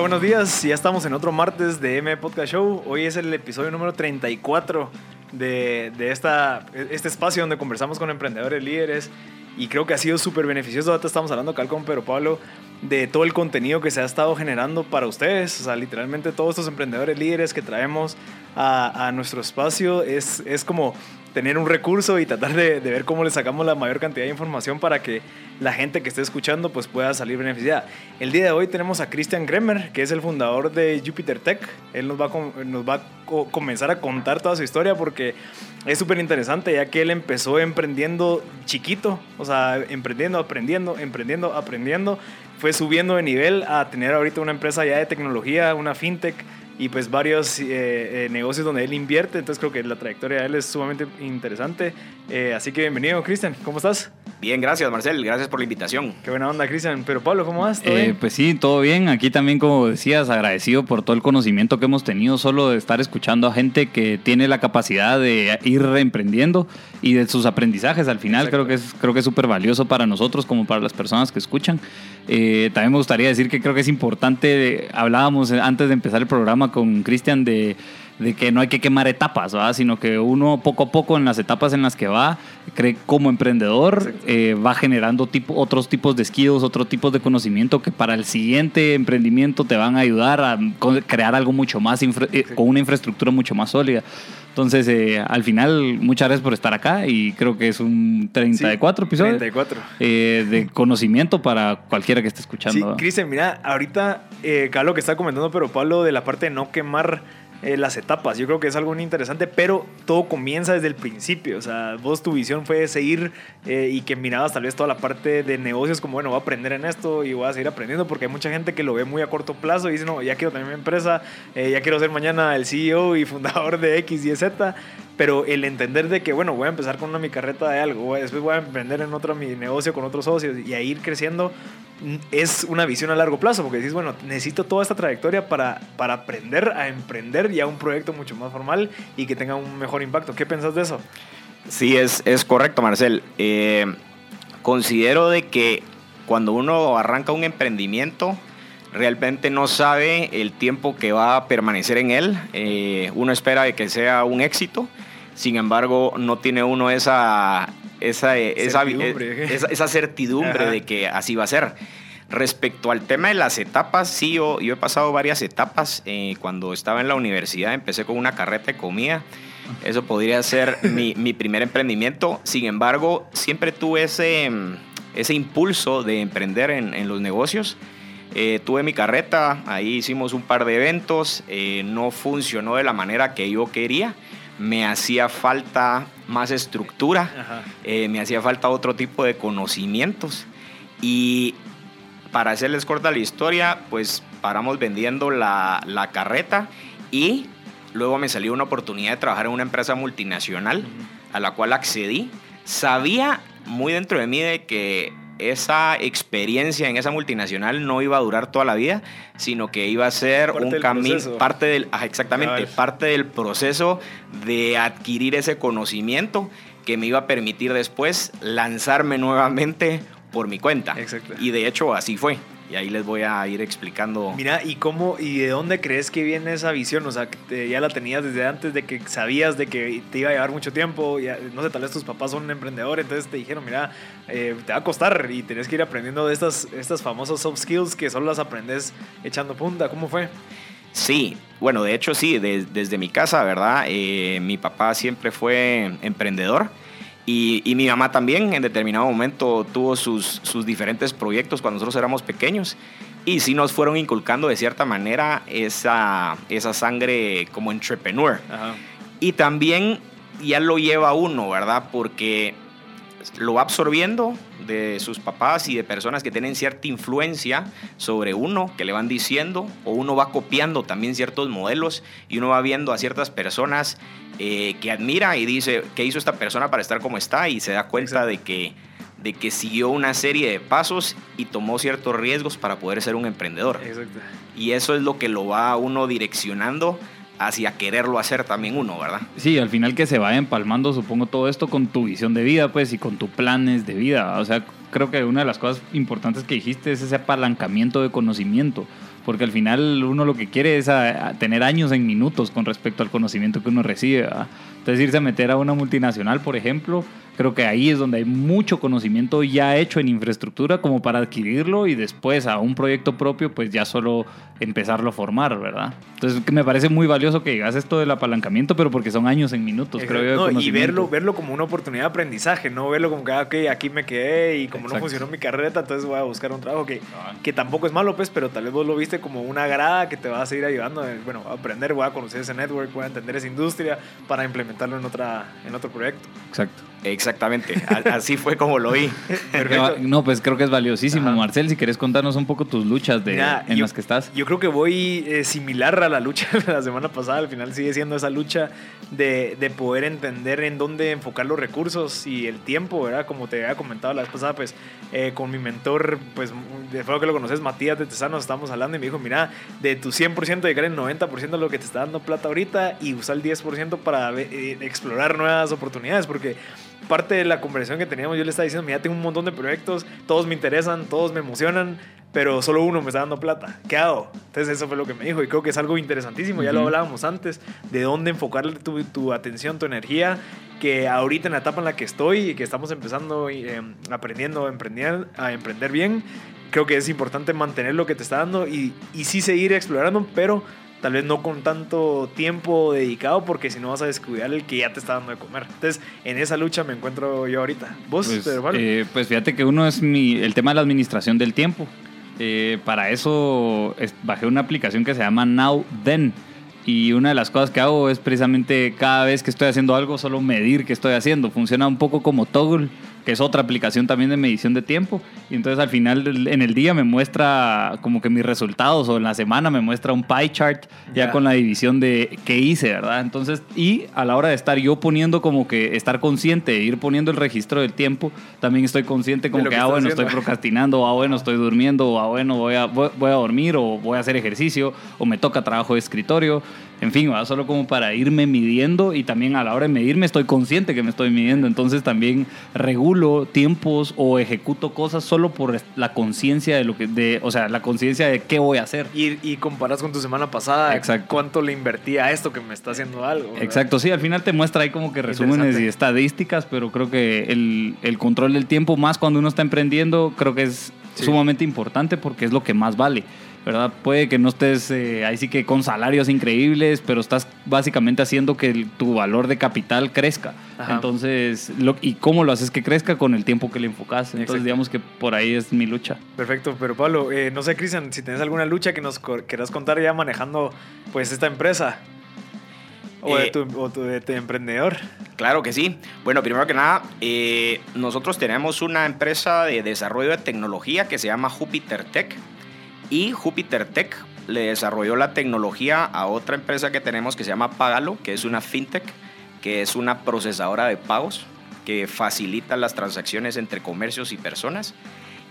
Buenos días. Ya estamos en otro martes de M Podcast Show. Hoy es el episodio número 34 de, de esta, este espacio donde conversamos con emprendedores líderes y creo que ha sido súper beneficioso. Ahorita estamos hablando acá con Pedro Pablo de todo el contenido que se ha estado generando para ustedes. O sea, literalmente todos estos emprendedores líderes que traemos a, a nuestro espacio es, es como tener un recurso y tratar de, de, ver cómo le sacamos la mayor cantidad de información para que la gente que esté escuchando pues pueda salir beneficiada. El día de hoy tenemos a Christian Gremer, que es el fundador de Jupiter Tech. Él nos va a, nos va a comenzar a contar toda su historia porque es súper interesante ya que él empezó emprendiendo chiquito, o sea, emprendiendo, aprendiendo, emprendiendo, aprendiendo. Fue subiendo de nivel a tener ahorita una empresa ya de tecnología, una fintech y pues varios eh, eh, negocios donde él invierte. Entonces creo que la trayectoria de él es sumamente interesante. Eh, así que bienvenido, Cristian. ¿Cómo estás? Bien, gracias, Marcel. Gracias por la invitación. Qué buena onda, Cristian. Pero Pablo, ¿cómo vas? Eh, pues sí, todo bien. Aquí también, como decías, agradecido por todo el conocimiento que hemos tenido solo de estar escuchando a gente que tiene la capacidad de ir emprendiendo y de sus aprendizajes. Al final creo que es creo que es súper valioso para nosotros como para las personas que escuchan. Eh, también me gustaría decir que creo que es importante, hablábamos antes de empezar el programa con Cristian de de que no hay que quemar etapas, ¿va? sino que uno poco a poco en las etapas en las que va, cree como emprendedor, eh, va generando tipo, otros tipos de skills, otros tipos de conocimiento que para el siguiente emprendimiento te van a ayudar a crear algo mucho más, eh, con una infraestructura mucho más sólida. Entonces, eh, al final, muchas gracias por estar acá y creo que es un 34 sí, episodio 34. Eh, de conocimiento para cualquiera que esté escuchando. Sí, Cristian, mira, ahorita, eh, lo que está comentando, pero Pablo, de la parte de no quemar eh, las etapas. Yo creo que es algo muy interesante, pero todo comienza desde el principio. O sea, vos tu visión fue seguir eh, y que mirabas tal vez toda la parte de negocios como, bueno, voy a aprender en esto y voy a seguir aprendiendo porque hay mucha gente que lo ve muy a corto plazo y dice, no, ya quiero tener mi empresa, eh, ya quiero ser mañana el CEO y fundador de X y Z. Pero el entender de que, bueno, voy a empezar con una mi carreta de algo, después voy a emprender en otro mi negocio con otros socios y a ir creciendo es una visión a largo plazo, porque dices, bueno, necesito toda esta trayectoria para, para aprender a emprender ya un proyecto mucho más formal y que tenga un mejor impacto. ¿Qué pensás de eso? Sí, es, es correcto, Marcel. Eh, considero de que cuando uno arranca un emprendimiento, realmente no sabe el tiempo que va a permanecer en él. Eh, uno espera de que sea un éxito, sin embargo, no tiene uno esa, esa, certidumbre, esa, esa certidumbre de que así va a ser. Respecto al tema de las etapas, sí, yo, yo he pasado varias etapas. Eh, cuando estaba en la universidad empecé con una carreta de comida. Eso podría ser mi, mi, primer emprendimiento. Sin embargo, siempre tuve ese, ese impulso de emprender en, en los negocios. Eh, tuve mi carreta, ahí hicimos un par de eventos, eh, no funcionó de la manera que yo quería me hacía falta más estructura, eh, me hacía falta otro tipo de conocimientos. Y para hacerles corta la historia, pues paramos vendiendo la, la carreta y luego me salió una oportunidad de trabajar en una empresa multinacional a la cual accedí. Sabía muy dentro de mí de que esa experiencia en esa multinacional no iba a durar toda la vida, sino que iba a ser un camino, parte del, exactamente, parte del proceso de adquirir ese conocimiento que me iba a permitir después lanzarme nuevamente por mi cuenta. Exacto. Y de hecho así fue. Y ahí les voy a ir explicando. Mira, ¿y cómo y de dónde crees que viene esa visión? O sea, que ya la tenías desde antes de que sabías de que te iba a llevar mucho tiempo. Ya, no sé, tal vez tus papás son emprendedores, entonces te dijeron, mira, eh, te va a costar y tenés que ir aprendiendo de estas, estas famosas soft skills que solo las aprendes echando punta. ¿Cómo fue? Sí, bueno, de hecho sí, de, desde mi casa, ¿verdad? Eh, mi papá siempre fue emprendedor. Y, mi mamá también en determinado momento tuvo sus, sus diferentes proyectos cuando nosotros éramos pequeños y sí nos fueron inculcando de cierta manera esa, esa sangre como entrepreneur. Y también ya lo lleva uno, ¿verdad? Porque lo va absorbiendo de sus papás y de personas que tienen cierta influencia sobre uno, que le van diciendo, o uno va copiando también ciertos modelos y uno va viendo a ciertas personas eh, que admira y dice, ¿qué hizo esta persona para estar como está? Y se da cuenta de que, de que siguió una serie de pasos y tomó ciertos riesgos para poder ser un emprendedor. Exacto. Y eso es lo que lo va a uno direccionando hacia quererlo hacer también uno, ¿verdad? Sí, al final que se vaya empalmando, supongo, todo esto con tu visión de vida, pues, y con tus planes de vida. O sea, creo que una de las cosas importantes que dijiste es ese apalancamiento de conocimiento, porque al final uno lo que quiere es a- tener años en minutos con respecto al conocimiento que uno recibe. Entonces, irse a meter a una multinacional, por ejemplo, creo que ahí es donde hay mucho conocimiento ya hecho en infraestructura como para adquirirlo y después a un proyecto propio, pues ya solo empezarlo a formar, ¿verdad? Entonces, me parece muy valioso que digas esto del apalancamiento, pero porque son años en minutos, creo yo. No, y verlo, verlo como una oportunidad de aprendizaje, no verlo como que, ah, ok, aquí me quedé y como no funcionó mi carrera, entonces voy a buscar un trabajo que, que tampoco es malo, pues, pero tal vez vos lo viste como una grada que te va a seguir ayudando, a, bueno, a aprender, voy a conocer ese network, voy a entender esa industria para implementarlo en, otra, en otro proyecto. Exacto. Exactamente, así fue como lo vi. Perfecto. No, pues creo que es valiosísimo. Ajá. Marcel, si querés contarnos un poco tus luchas de, Mira, en yo- las que estás. Yo creo que voy eh, similar a la lucha de la semana pasada. Al final sigue siendo esa lucha de, de poder entender en dónde enfocar los recursos y el tiempo, ¿verdad? Como te había comentado la vez pasada, pues eh, con mi mentor, pues de fuego que lo conoces, Matías de Tesanos, estábamos hablando y me dijo, mira, de tu 100% dedicar el 90% a lo que te está dando plata ahorita y usar el 10% para eh, explorar nuevas oportunidades, porque parte de la conversación que teníamos, yo le estaba diciendo, mira, tengo un montón de proyectos, todos me interesan, todos me emocionan, pero solo uno me está dando plata. ¿Qué hago? Entonces eso fue lo que me dijo y creo que es algo interesantísimo, ya lo hablábamos antes, de dónde enfocarle tu, tu atención, tu energía, que ahorita en la etapa en la que estoy y que estamos empezando eh, aprendiendo a emprender, a emprender bien, creo que es importante mantener lo que te está dando y, y sí seguir explorando, pero tal vez no con tanto tiempo dedicado porque si no vas a descuidar el que ya te está dando de comer. Entonces, en esa lucha me encuentro yo ahorita. ¿Vos, Pues, Pedro eh, pues fíjate que uno es mi, el tema de la administración del tiempo. Eh, para eso es- bajé una aplicación que se llama Now Then. Y una de las cosas que hago es precisamente cada vez que estoy haciendo algo, solo medir qué estoy haciendo. Funciona un poco como Toggle, que es otra aplicación también de medición de tiempo. Y entonces al final del- en el día me muestra como que mis resultados o en la semana me muestra un pie chart ya Ya. con la división de qué hice, ¿verdad? Entonces, y a la hora de estar yo poniendo como que estar consciente, de ir poniendo el registro del tiempo, también estoy consciente como que, que ah, bueno, haciendo. estoy procrastinando, ah, bueno, estoy durmiendo, o, ah, bueno, voy a, voy, voy a dormir o voy a hacer ejercicio o me toca trabajo de escritorio. En fin, ¿verdad? solo como para irme midiendo y también a la hora de medirme estoy consciente que me estoy midiendo. Entonces también regulo tiempos o ejecuto cosas solo por la conciencia de lo que, de, o sea, la conciencia de qué voy a hacer. Y, y comparas con tu semana pasada Exacto. cuánto le invertí a esto que me está haciendo algo. ¿verdad? Exacto, sí, al final te muestra ahí como que resúmenes y estadísticas, pero creo que el, el control del tiempo, más cuando uno está emprendiendo, creo que es Sí. sumamente importante porque es lo que más vale, ¿verdad? Puede que no estés eh, ahí sí que con salarios increíbles, pero estás básicamente haciendo que el- tu valor de capital crezca. Ajá. Entonces, lo- ¿y cómo lo haces que crezca? Con el tiempo que le enfocas. Entonces, Exacto. digamos que por ahí es mi lucha. Perfecto, pero Pablo, eh, no sé, Cristian, si tienes alguna lucha que nos quieras contar ya manejando pues esta empresa o, de, Eh, tu, o tu- de tu emprendedor. Claro que sí. Bueno, primero que nada, eh, nosotros tenemos una empresa de desarrollo de tecnología que se llama Jupiter Tech. Y Jupiter Tech le desarrolló la tecnología a otra empresa que tenemos que se llama Pagalo, que es una fintech, que es una procesadora de pagos que facilita las transacciones entre comercios y personas.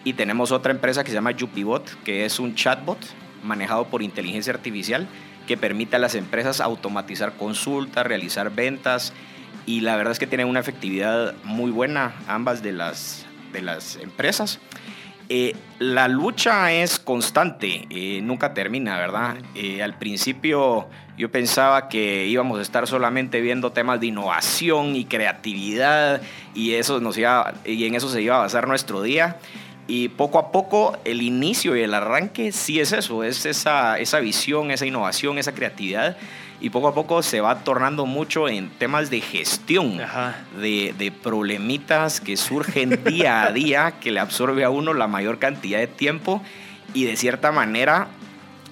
Y tenemos otra empresa que se llama Yupibot, que es un chatbot manejado por inteligencia artificial que permite a las empresas automatizar consultas, realizar ventas y la verdad es que tienen una efectividad muy buena ambas de las, de las empresas. Eh, la lucha es constante, eh, nunca termina, ¿verdad? Eh, al principio yo pensaba que íbamos a estar solamente viendo temas de innovación y creatividad y, eso nos iba, y en eso se iba a basar nuestro día. Y poco a poco el inicio y el arranque sí es eso, es esa, esa visión, esa innovación, esa creatividad. Y poco a poco se va tornando mucho en temas de gestión, de, de problemitas que surgen día a día, que le absorbe a uno la mayor cantidad de tiempo. Y de cierta manera,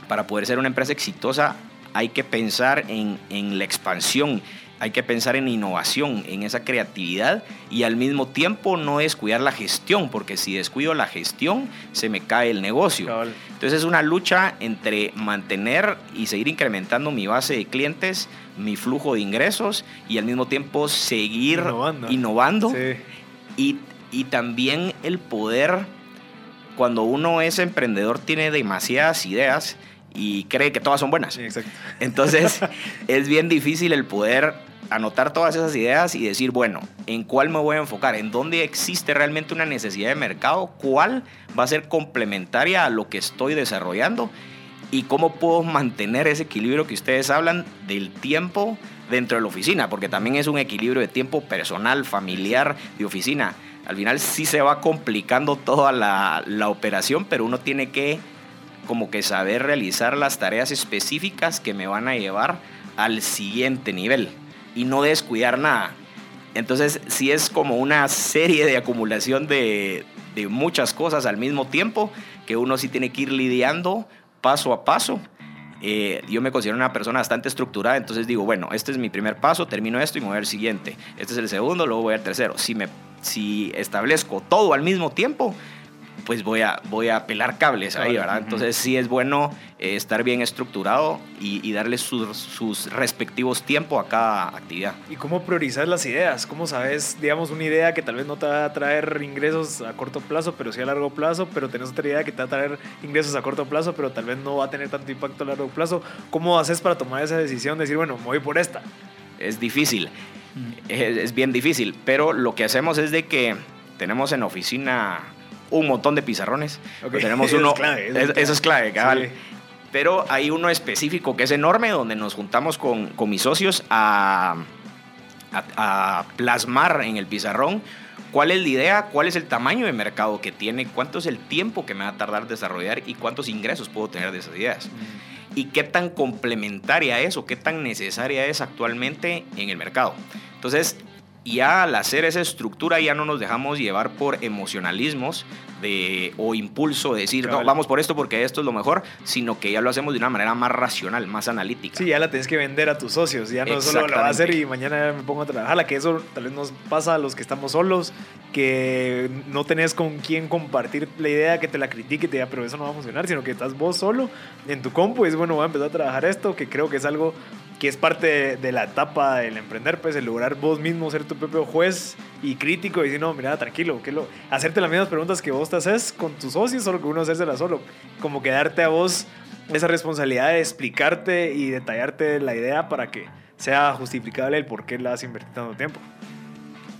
para poder ser una empresa exitosa, hay que pensar en, en la expansión, hay que pensar en innovación, en esa creatividad y al mismo tiempo no descuidar la gestión, porque si descuido la gestión se me cae el negocio. Entonces es una lucha entre mantener y seguir incrementando mi base de clientes, mi flujo de ingresos y al mismo tiempo seguir innovando, y, y también el poder, cuando uno es emprendedor tiene demasiadas ideas, y cree que todas son buenas. Entonces es bien difícil el poder anotar todas esas ideas y decir, bueno, ¿en cuál me voy a enfocar? ¿En dónde existe realmente una necesidad de mercado? ¿Cuál va a ser complementaria a lo que estoy desarrollando? ¿Y cómo puedo mantener ese equilibrio que ustedes hablan del tiempo dentro de la oficina? Porque también es un equilibrio de tiempo personal, familiar, de oficina. Al final sí se va complicando toda la, la operación, pero uno tiene que como que saber realizar las tareas específicas que me van a llevar al siguiente nivel y no descuidar nada. Entonces, si es como una serie de acumulación de, de muchas cosas al mismo tiempo que uno sí tiene que ir lidiando paso a paso. Eh, yo me considero una persona bastante estructurada, entonces digo, bueno, este es mi primer paso, termino esto y voy al siguiente. Este es el segundo, luego voy al tercero. Si, me, si establezco todo al mismo tiempo, pues voy a, voy a pelar cables ahí, ¿verdad? Entonces sí es bueno eh, estar bien estructurado y, darle sus, respectivos tiempos a cada actividad. ¿Y cómo priorizar las ideas? ¿Cómo sabes, digamos, una idea que tal vez no te va a traer ingresos a corto plazo, pero sí a largo plazo, pero tenés otra idea que te va a traer ingresos a corto plazo, pero tal vez no va a tener tanto impacto a largo plazo? ¿Cómo haces para tomar esa decisión de decir, bueno, me voy por esta? Es difícil, es, es bien difícil, pero lo que hacemos es de que tenemos en oficina un montón de pizarrones. Tenemos uno, eso es clave. Eso es clave, cabal. Pero hay uno específico que es enorme, donde nos juntamos con, con mis socios a, a, plasmar en el pizarrón cuál es la idea, cuál es el tamaño de mercado que tiene, cuánto es el tiempo que me va a tardar desarrollar y cuántos ingresos puedo tener de esas ideas. Y qué tan complementaria es o qué tan necesaria es actualmente en el mercado. Entonces, y al hacer esa estructura ya no nos dejamos llevar por emocionalismos de, o impulso de decir, no, vamos por esto porque esto es lo mejor, sino que ya lo hacemos de una manera más racional, más analítica. Sí, ya la tienes que vender a tus socios, ya no solo lo va a hacer y mañana me pongo a trabajar, la que eso tal vez nos pasa a los que estamos solos, que no tenés con quién compartir la idea, que te la critique, te diga, pero eso no va a funcionar, sino que estás vos solo en tu compu y es bueno, voy a empezar a trabajar esto, que creo que es algo que es parte de la etapa del emprender, pues el lograr vos mismo ser tu propio juez y crítico y decir, no, mira, tranquilo, que lo, hacerte las mismas preguntas que vos te haces con tus socios, solo que uno hacérselas solo, como que darte a vos esa responsabilidad de explicarte y detallarte la idea para que sea justificable el por qué la has invertido tanto tiempo.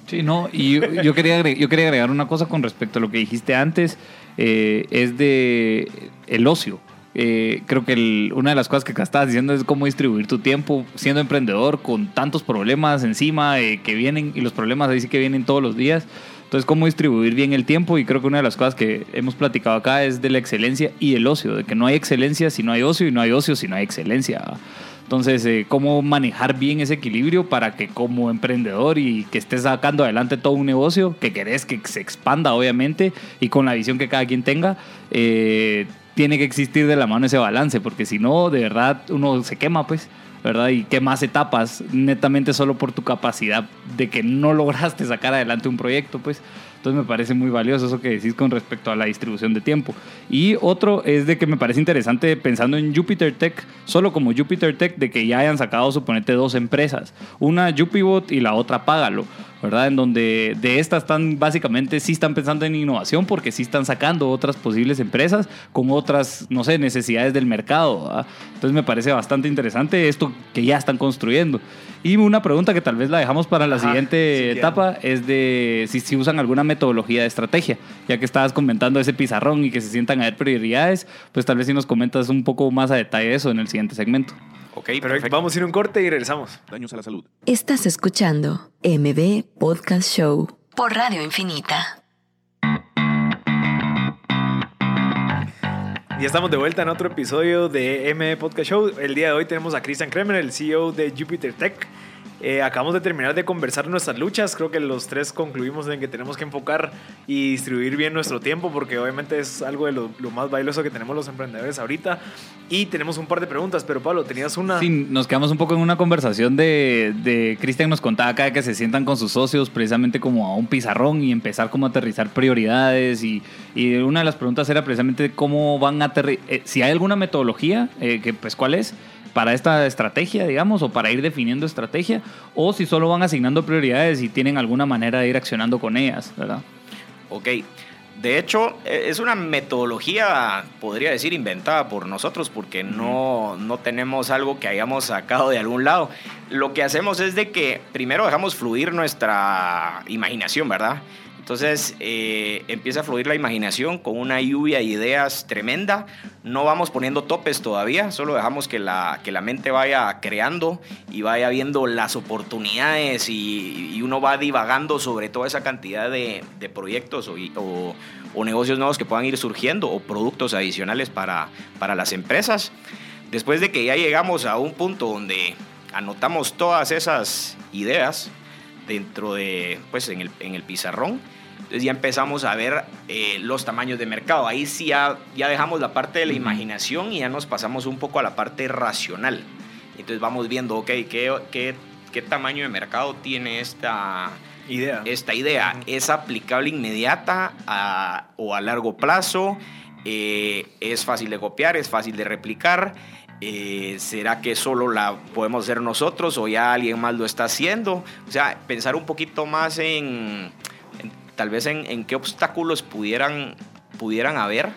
Sí, no, y yo, quería, agregar, yo quería agregar una cosa con respecto a lo que dijiste antes, eh, es de el ocio. Eh, creo que una de las cosas que estabas diciendo es cómo distribuir tu tiempo siendo emprendedor con tantos problemas encima eh, que vienen y los problemas ahí sí que vienen todos los días. Entonces, cómo distribuir bien el tiempo y creo que una de las cosas que hemos platicado acá es de la excelencia y el ocio, de que no hay excelencia si no hay ocio y no hay ocio si no hay excelencia. Entonces, eh, cómo manejar bien ese equilibrio para que como emprendedor y que estés sacando adelante todo un negocio, que querés que se expanda obviamente y con la visión que cada quien tenga, eh, tiene que existir de la mano ese balance, porque si no, de verdad, uno se quema, pues, ¿verdad? Y quemas etapas netamente solo por tu capacidad de que no lograste sacar adelante un proyecto, pues. Entonces me parece muy valioso eso que decís con respecto a la distribución de tiempo. Y otro es de que me parece interesante pensando en Jupiter Tech, solo como Jupiter Tech, de que ya hayan sacado, suponete, dos empresas. Una Jupibot y la otra Págalo. ¿verdad? En donde de estas están básicamente sí están pensando en innovación porque sí están sacando otras posibles empresas con otras, no sé, necesidades del mercado. Entonces me parece bastante interesante esto que ya están construyendo. Y una pregunta que tal vez la dejamos para la siguiente etapa es de si, si usan alguna metodología de estrategia, ya que estabas comentando ese pizarrón y que se sientan a ver prioridades, pues tal vez si nos comentas un poco más a detalle eso en el siguiente segmento. Ok, perfecto. Vamos a ir un corte y regresamos. Daños a la salud. Estás escuchando MB Podcast Show por Radio Infinita. Ya estamos de vuelta en otro episodio de MB Podcast Show. El día de hoy tenemos a Christian Kremer, el CEO de Jupiter Tech. Eh, acabamos de terminar de conversar nuestras luchas. Creo que los tres concluimos en que tenemos que enfocar y distribuir bien nuestro tiempo, porque obviamente es algo de lo, lo más valioso que tenemos los emprendedores ahorita. Y tenemos un par de preguntas, pero Pablo, tenías una. Sí, nos quedamos un poco en una conversación de, de Cristian nos contaba acá que se sientan con sus socios precisamente como a un pizarrón y empezar como a aterrizar prioridades y, una de las preguntas era precisamente cómo van a aterrizar, eh, si hay alguna metodología, eh, pues cuál es, para esta estrategia, digamos, o para ir definiendo estrategia, o si solo van asignando prioridades y tienen alguna manera de ir accionando con ellas, ¿verdad? Ok. De hecho, e- es una metodología, podría decir, inventada por nosotros, porque no, no tenemos algo que hayamos sacado de algún lado. Lo que hacemos es de que primero dejamos fluir nuestra imaginación, ¿verdad? Entonces eh, empieza a fluir la imaginación con una lluvia de ideas tremenda. No vamos poniendo topes todavía, solo dejamos que la, que la mente vaya creando y vaya viendo las oportunidades y, uno va divagando sobre toda esa cantidad de, proyectos o, o- o negocios nuevos que puedan ir surgiendo o productos adicionales para, para las empresas. Después de que ya llegamos a un punto donde anotamos todas esas ideas dentro de, pues en el, en el pizarrón, entonces ya empezamos a ver eh, los tamaños de mercado. Ahí sí ya, ya dejamos la parte de la imaginación y ya nos pasamos un poco a la parte racional. Entonces vamos viendo, ok, ¿qué, qué, qué tamaño de mercado tiene esta, idea. esta idea? ¿Es aplicable inmediata a- o a largo plazo? Eh, ¿Es fácil de copiar? ¿Es fácil de replicar? Eh, ¿Será que solo la podemos hacer nosotros o ya alguien más lo está haciendo? O sea, pensar un poquito más en, tal vez en, qué obstáculos pudieran, pudieran haber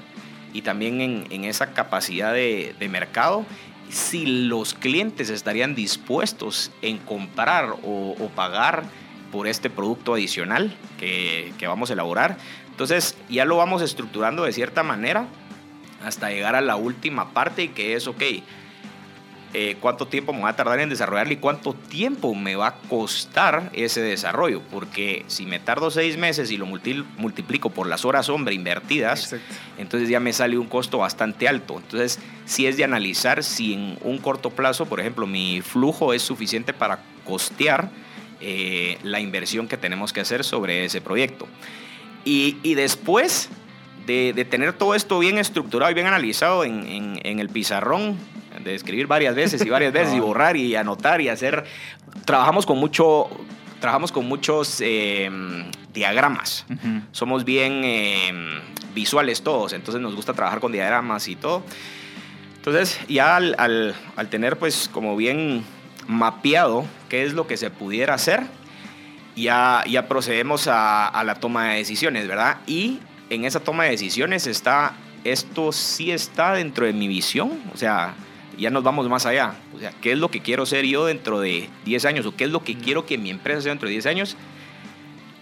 y también en, esa capacidad de, de mercado. Si los clientes estarían dispuestos en comprar o, o pagar por este producto adicional que, que vamos a elaborar. Entonces ya lo vamos estructurando de cierta manera hasta llegar a la última parte que es, ok, eh, cuánto tiempo me va a tardar en desarrollarlo y cuánto tiempo me va a costar ese desarrollo. Porque si me tardo seis meses y lo multi- multiplico por las horas hombre invertidas, Exacto. entonces ya me sale un costo bastante alto. Entonces, sí es de analizar si en un corto plazo, por ejemplo, mi flujo es suficiente para costear eh, la inversión que tenemos que hacer sobre ese proyecto. Y, y después de, de tener todo esto bien estructurado y bien analizado en, en- en el pizarrón, de escribir varias veces y varias veces y borrar y anotar y hacer, trabajamos con mucho, trabajamos con muchos eh, diagramas somos bien eh, visuales todos, entonces nos gusta trabajar con diagramas y todo. Entonces, ya al, al- al tener pues como bien mapeado qué es lo que se pudiera hacer, ya, ya procedemos a, a la toma de decisiones, ¿verdad? Y en esa toma de decisiones está, esto sí está dentro de mi visión, o sea, ya nos vamos más allá. O sea, ¿qué es lo que quiero ser yo dentro de 10 años? ¿O qué es lo que quiero que mi empresa sea dentro de 10 años?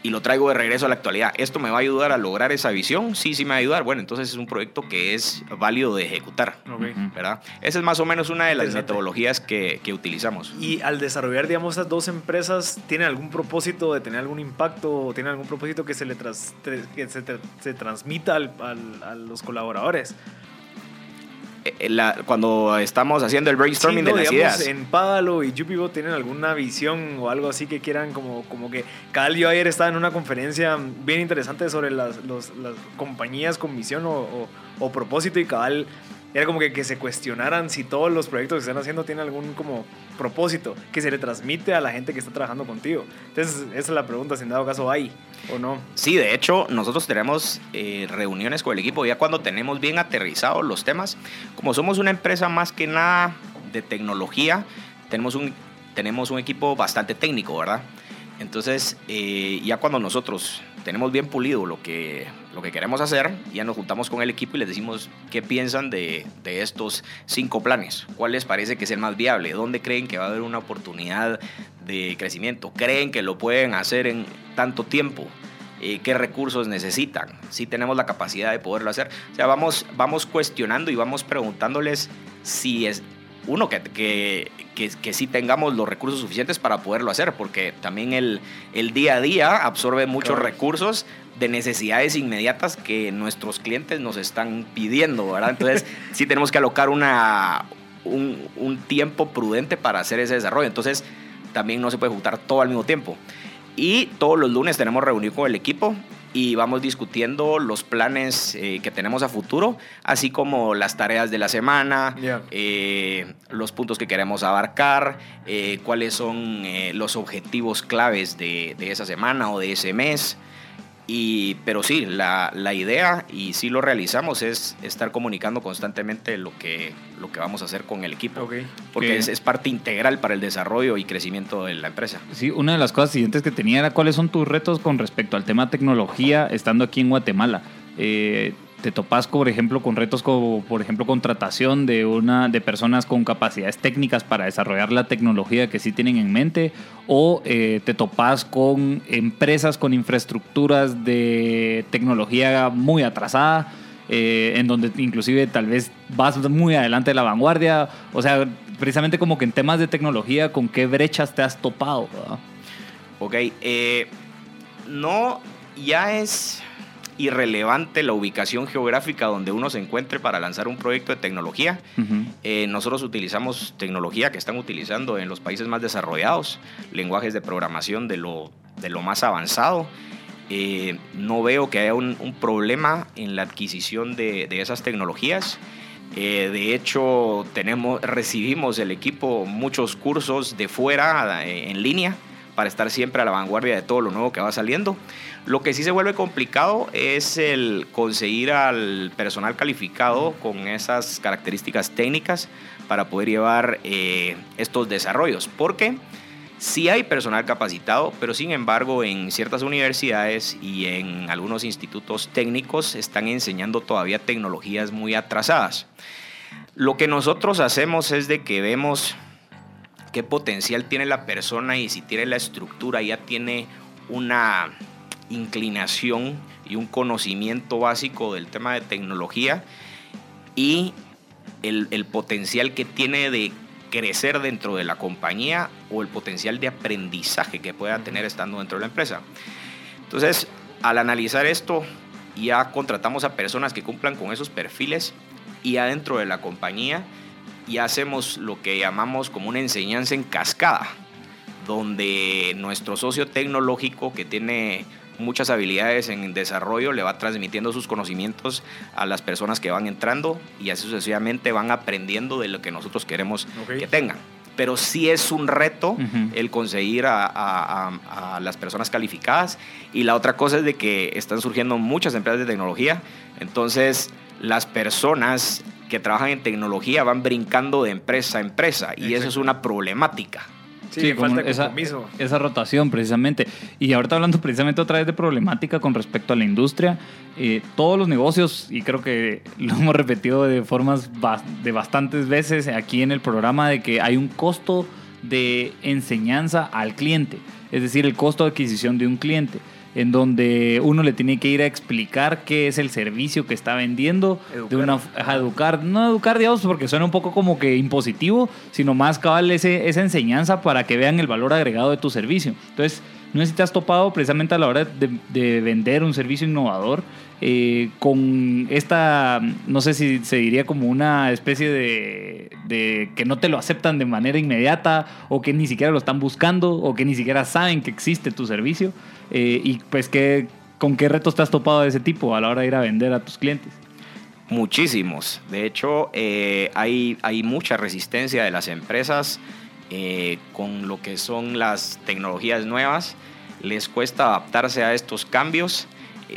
Y lo traigo de regreso a la actualidad. ¿Esto me va a ayudar a lograr esa visión? Sí, sí me va a ayudar. Bueno, entonces es un proyecto que es válido de ejecutar, Ok. Ujú. ¿verdad? Esa es más o menos una de las metodologías que, que utilizamos. Y al desarrollar, digamos, esas dos empresas, ¿tienen algún propósito de tener algún impacto o tienen algún propósito que se le tras- que se, se transmita al- al- a los colaboradores? Eh, la- cuando estamos haciendo el brainstorming Sí, no, de las digamos, ideas. En y Yupibo tienen alguna visión o algo así que quieran, como, como que. Cabal, yo ayer estaba en una conferencia bien interesante sobre las, los- las compañías con visión o, o- o propósito y cabal. Era como que, que se cuestionaran si todos los proyectos que están haciendo tienen algún como propósito que se le transmite a la gente que está trabajando contigo. Entonces, esa es la pregunta, si en dado caso hay o no. Sí, de hecho, nosotros tenemos eh, reuniones con el equipo ya cuando tenemos bien aterrizados los temas. Como somos una empresa más que nada de tecnología, tenemos un, tenemos un equipo bastante técnico, ¿verdad? Entonces, eh, ya cuando nosotros tenemos bien pulido lo que, lo que queremos hacer, ya nos juntamos con el equipo y les decimos qué piensan de, de estos cinco planes, cuál les parece que es el más viable, dónde creen que va a haber una oportunidad de crecimiento, creen que lo pueden hacer en tanto tiempo, eh, qué recursos necesitan, si tenemos la capacidad de poderlo hacer. O sea, vamos, vamos cuestionando y vamos preguntándoles si es, uno, que, que, que, que sí tengamos los recursos suficientes para poderlo hacer, porque también el, el día a día absorbe muchos Claro. recursos de necesidades inmediatas que nuestros clientes nos están pidiendo, ¿verdad? Entonces, sí tenemos que alocar una, un, un tiempo prudente para hacer ese desarrollo. Entonces, también no se puede juntar todo al mismo tiempo. Y todos los lunes tenemos reunión con el equipo y vamos discutiendo los planes eh, que tenemos a futuro, así como las tareas de la semana, Yeah. eh, los puntos que queremos abarcar, eh, cuáles son los objetivos claves de, de esa semana o de ese mes. Y, pero sí, la, la idea, y sí lo realizamos, es estar comunicando constantemente lo que, lo que vamos a hacer con el equipo. Porque Que- es, es parte integral para el desarrollo y crecimiento de la empresa. Sí, una de las cosas siguientes que tenía era cuáles son tus retos con respecto al tema tecnología estando aquí en Guatemala. Eh, te topas, por ejemplo, con retos como, por ejemplo, contratación de una de personas con capacidades técnicas para desarrollar la tecnología que sí tienen en mente, o eh, te topas con empresas con infraestructuras de tecnología muy atrasada, eh, en donde inclusive tal vez vas muy adelante de la vanguardia, o sea, precisamente como que en temas de tecnología, ¿con qué brechas te has topado? verdad? Ok, eh, no, ya es irrelevante la ubicación geográfica donde uno se encuentre para lanzar un proyecto de tecnología. Ujú. Eh, nosotros utilizamos tecnología que están utilizando en los países más desarrollados, lenguajes de programación de lo, de lo más avanzado. Eh, no veo que haya un, un problema en la adquisición de, de esas tecnologías. Eh, de hecho, tenemos, recibimos el equipo muchos cursos de fuera eh, en línea para estar siempre a la vanguardia de todo lo nuevo que va saliendo. Lo que sí se vuelve complicado es el conseguir al personal calificado con esas características técnicas para poder llevar eh, estos desarrollos. Porque sí hay personal capacitado, pero sin embargo en ciertas universidades y en algunos institutos técnicos están enseñando todavía tecnologías muy atrasadas. Lo que nosotros hacemos es de que vemos qué potencial tiene la persona y si tiene la estructura, ya tiene una inclinación y un conocimiento básico del tema de tecnología y el, potencial que tiene de crecer dentro de la compañía o el potencial de aprendizaje que pueda tener estando dentro de la empresa. Entonces, al analizar esto, ya contratamos a personas que cumplan con esos perfiles y adentro de la compañía ya hacemos lo que llamamos como una enseñanza en cascada, donde nuestro socio tecnológico que tiene muchas habilidades en desarrollo le va transmitiendo sus conocimientos a las personas que van entrando y así sucesivamente van aprendiendo de lo que nosotros queremos que tengan. Pero sí es un reto el conseguir a, a- a- a las personas calificadas. Y la otra cosa es de que están surgiendo muchas empresas de tecnología. Entonces, las personas que trabajan en tecnología van brincando de empresa a empresa. Y eso es una problemática. Sí, Sí, falta esa, compromiso. esa rotación precisamente. Y ahorita hablando precisamente otra vez de problemática con respecto a la industria, eh, todos los negocios, y creo que lo hemos repetido de formas de bastantes veces aquí en el programa, de que hay un costo de enseñanza al cliente, es decir, el costo de adquisición de un cliente en donde uno le tiene que ir a explicar qué es el servicio que está vendiendo, de Educar. una ajá, educar, no educar, digamos, porque suena un poco como que impositivo, sino más cabal ese, esa enseñanza para que vean el valor agregado de tu servicio. Entonces, no sé si te has topado precisamente a la hora de, de vender un servicio innovador eh, con esta, no sé si se diría como una especie de, de que no te lo aceptan de manera inmediata o que ni siquiera lo están buscando o que ni siquiera saben que existe tu servicio eh, y pues que, con qué retos te has topado de ese tipo a la hora de ir a vender a tus clientes. Muchísimos. De hecho, eh, hay, hay mucha resistencia de las empresas eh, con lo que son las tecnologías nuevas. Les cuesta adaptarse a estos cambios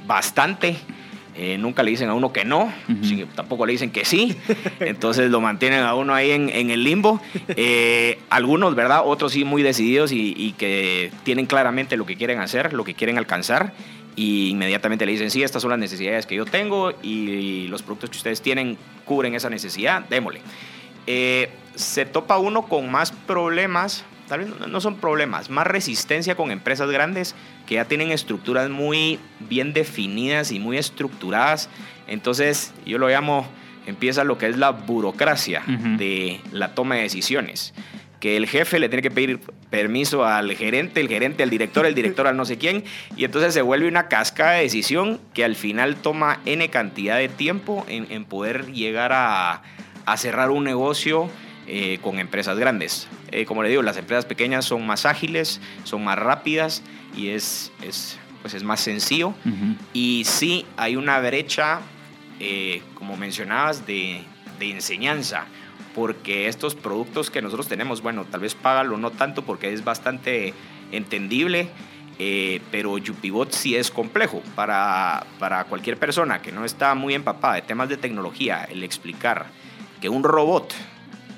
bastante. Eh, nunca le dicen a uno que no, sí, tampoco le dicen que sí. Entonces lo mantienen a uno ahí en, en el limbo. Eh, algunos, ¿verdad? Otros sí muy decididos y, y que tienen claramente lo que quieren hacer, lo que quieren alcanzar. Y inmediatamente le dicen, sí, estas son las necesidades que yo tengo y los productos que ustedes tienen cubren esa necesidad, démosle. Eh, se topa uno con más problemas, tal vez no- son problemas, más resistencia con empresas grandes que ya tienen estructuras muy bien definidas y muy estructuradas. Entonces, yo lo llamo, empieza lo que es la burocracia de la toma de decisiones. Que el jefe le tiene que pedir permiso al gerente, el gerente al director, el director al no sé quién, y entonces se vuelve una cascada de decisión que al final toma N cantidad de tiempo en, en poder llegar a, a cerrar un negocio eh, con empresas grandes. Eh, como le digo, las empresas pequeñas son más ágiles, son más rápidas y es, es, pues es más sencillo. Y sí hay una brecha, eh, como mencionabas, de, de enseñanza porque estos productos que nosotros tenemos, bueno, tal vez págalo no tanto porque es bastante entendible, eh, pero YupiBot sí es complejo para, para cualquier persona que no está muy empapada de temas de tecnología, el explicar que un robot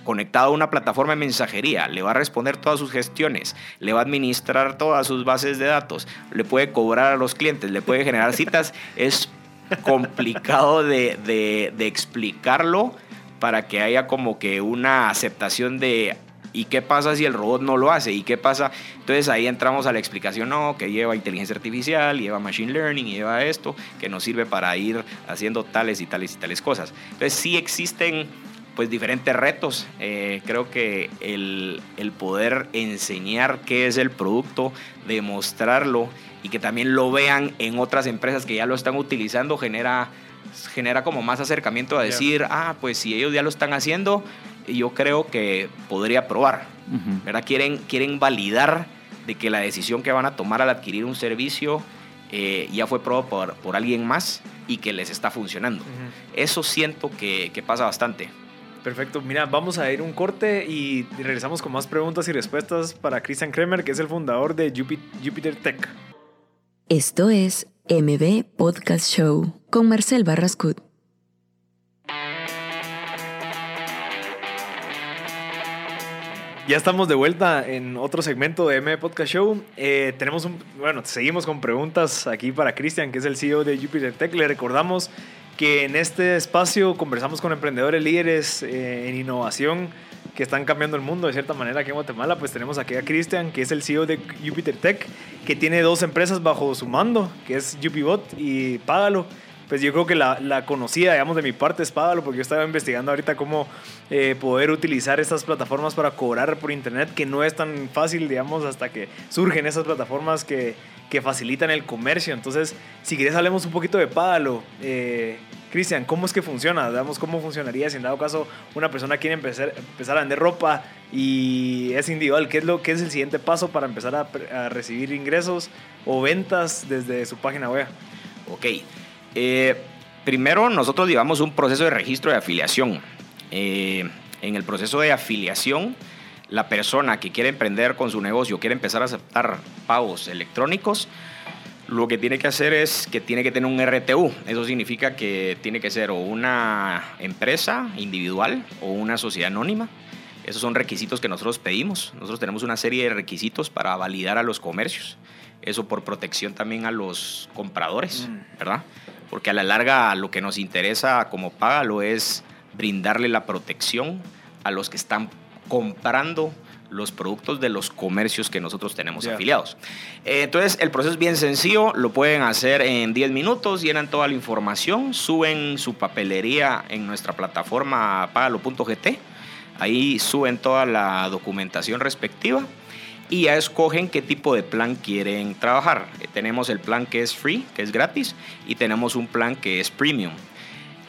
conectado a una plataforma de mensajería, le va a responder todas sus gestiones, le va a administrar todas sus bases de datos, le puede cobrar a los clientes, le puede generar citas, es complicado de, de, explicarlo para que haya como que una aceptación de ¿Y qué pasa si el robot no lo hace? ¿Y qué pasa? Entonces ahí entramos a la explicación, no, que lleva inteligencia artificial, lleva machine learning, lleva esto, que nos sirve para ir haciendo tales y tales y tales cosas. Entonces sí existen pues diferentes retos. Eh, creo que el, el poder enseñar qué es el producto, demostrarlo y que también lo vean en otras empresas que ya lo están utilizando genera genera como más acercamiento a decir, ah, pues si ellos ya lo están haciendo, yo creo que podría probar. ¿verdad? Quieren, quieren validar de que la decisión que van a tomar al adquirir un servicio eh, ya fue probado por, por, alguien más y que les está funcionando. Eso siento que, que, pasa bastante. Perfecto. Mira, vamos a ir un corte y regresamos con más preguntas y respuestas para Christian Kremer, que es el fundador de Jupiter Tech. Esto es MB Podcast Show con Marcel Barrascut. Ya estamos de vuelta en otro segmento de MB Podcast Show. Eh, tenemos un, bueno, seguimos con preguntas aquí para Cristian, que es el CEO de Jupiter Tech. Le recordamos que en este espacio conversamos con emprendedores líderes eh, en innovación que están cambiando el mundo de cierta manera aquí en Guatemala. Pues tenemos aquí a Cristian, que es el CEO de Jupiter Tech, que tiene dos empresas bajo su mando, que es Jupibot y Págalo. Pues yo creo que la, la conocida, digamos, de mi parte es Págalo, porque yo estaba investigando ahorita cómo eh, poder utilizar estas plataformas para cobrar por internet, que no es tan fácil, digamos, hasta que surgen esas plataformas que, que facilitan el comercio. Entonces, si quieres, hablemos un poquito de Págalo. Eh, Cristian, ¿cómo es que funciona? Digamos, ¿cómo funcionaría si en dado caso una persona quiere empezar, empezar a vender ropa y es individual? ¿Qué es, lo, qué es el siguiente paso para empezar a, recibir ingresos o ventas desde su página web? Ok. Eh, primero, nosotros llevamos un proceso de registro de afiliación. Eh, en el proceso de afiliación, la persona que quiere emprender con su negocio, quiere empezar a aceptar pagos electrónicos, lo que tiene que hacer es que tiene que tener un RTU. Eso significa que tiene que ser o una empresa individual o una sociedad anónima. Esos son requisitos que nosotros pedimos. Nosotros tenemos una serie de requisitos para validar a los comercios. Eso por protección también a los compradores, mm. ¿verdad? Porque a la larga lo que nos interesa como págalo es brindarle la protección a los que están comprando los productos de los comercios que nosotros tenemos afiliados. Eh, entonces, el proceso es bien sencillo, lo pueden hacer en 10 minutos, llenan toda la información, suben su papelería en nuestra plataforma pagalo.gt, ahí suben toda la documentación respectiva y ya escogen qué tipo de plan quieren trabajar. Tenemos el plan que es free, que es gratis, y tenemos un plan que es premium.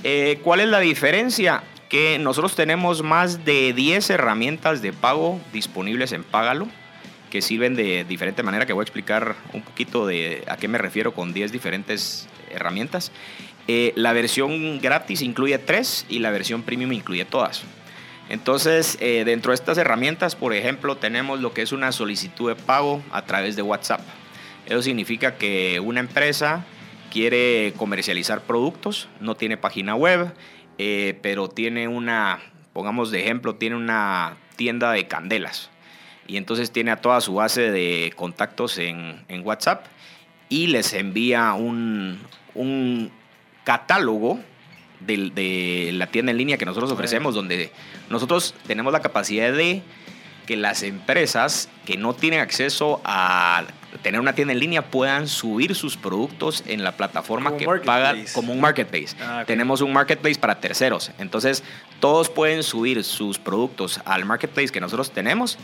Eh, ¿Cuál es la diferencia? que nosotros tenemos más de 10 herramientas de pago disponibles en Págalo que sirven de diferente manera, que voy a explicar un poquito de a qué me refiero con 10 diferentes herramientas. Eh, la versión gratis incluye 3 y la versión premium incluye todas. Entonces, eh, dentro de estas herramientas, por ejemplo, tenemos lo que es una solicitud de pago a través de WhatsApp. Eso significa que una empresa quiere comercializar productos, no tiene página web, eh, pero tiene una, pongamos de ejemplo, tiene una tienda de candelas y entonces tiene a toda su base de contactos en, WhatsApp y les envía un catálogo de, de, la tienda en línea que nosotros ofrecemos, donde nosotros tenemos la capacidad de que las empresas que no tienen acceso a tener una tienda en línea puedan subir sus productos en la plataforma que paga como un marketplace. Ah, Tenemos un marketplace para terceros. Entonces, todos pueden subir sus productos al marketplace que nosotros tenemos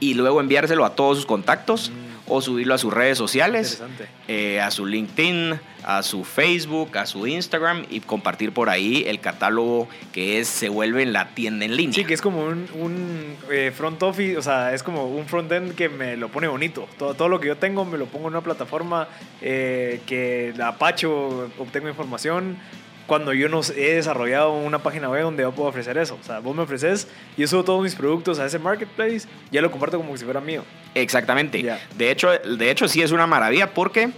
y luego enviárselo a todos sus contactos o subirlo a sus redes sociales, eh, a su LinkedIn, a su Facebook, a su Instagram y compartir por ahí el catálogo que es se vuelve en la tienda en línea. Sí, que es como un, un, eh, front office, o sea, es como un front-end que me lo pone bonito. Todo, todo lo que yo tengo me lo pongo en una plataforma eh, que la apacho, obtengo información. Cuando yo no he desarrollado una página web donde yo puedo ofrecer eso. O sea, vos me ofreces, yo subo todos mis productos a ese marketplace, ya lo comparto como si fuera mío. Exactamente. De, hecho, de hecho, sí es una maravilla porque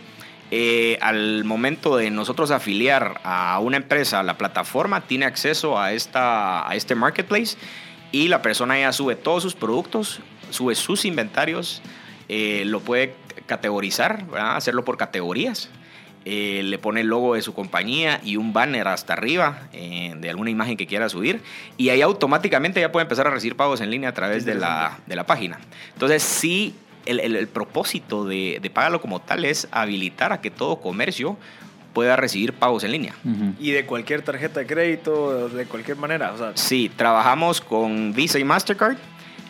eh, al momento de nosotros afiliar a una empresa, la plataforma tiene acceso a, esta, a este marketplace y la persona ya sube todos sus productos, sube sus inventarios, eh, lo puede categorizar, ¿verdad? hacerlo por categorías. eh, le pone el logo de su compañía y un banner hasta arriba eh, de alguna imagen que quiera subir y ahí automáticamente ya puede empezar a recibir pagos en línea a través de la, de la página. Entonces sí, el, el- el propósito de, de Págalo como tal es habilitar a que todo comercio pueda recibir pagos en línea. Y de cualquier tarjeta de crédito, de cualquier manera. O sea, Sí, trabajamos con Visa y Mastercard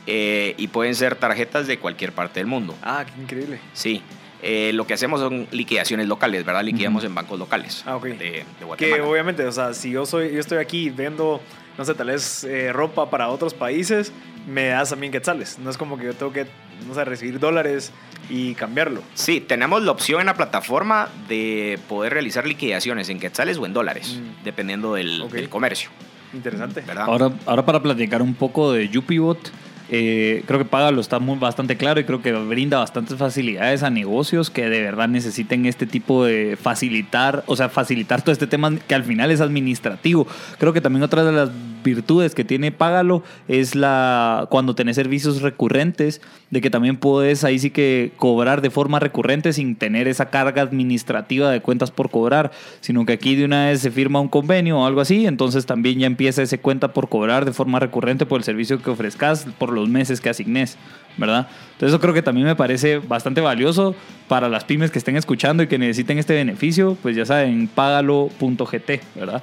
eh, y pueden ser tarjetas de cualquier parte del mundo. ah, qué increíble. Sí. Eh, lo que hacemos son liquidaciones locales, ¿verdad? Liquidamos en bancos locales Ah, ok. de, de Que obviamente, o sea, si yo soy, yo estoy aquí viendo, no sé, tal vez eh, ropa para otros países, me das también quetzales. No es como que yo tengo que, no sé, recibir dólares y cambiarlo. Sí, tenemos la opción en la plataforma de poder realizar liquidaciones en quetzales o en dólares, Mm. dependiendo del, comercio, Interesante. ¿verdad? Ahora, ahora para platicar un poco de Yupibot, eh, creo que Págalo está muy, bastante claro y creo que brinda bastantes facilidades a negocios que de verdad necesiten este tipo de facilitar, o sea, facilitar todo este tema que al final es administrativo. Creo que también otra de las virtudes que tiene Págalo es la cuando tenés servicios recurrentes, de que también puedes ahí sí que cobrar de forma recurrente sin tener esa carga administrativa de cuentas por cobrar, sino que aquí de una vez se firma un convenio o algo así, entonces también ya empieza ese cuenta por cobrar de forma recurrente por el servicio que ofrezcas por los meses que asignes, ¿verdad? Entonces creo que también me parece bastante valioso para las pymes que estén escuchando y que necesiten este beneficio, pues ya saben, págalo.gt, ¿verdad?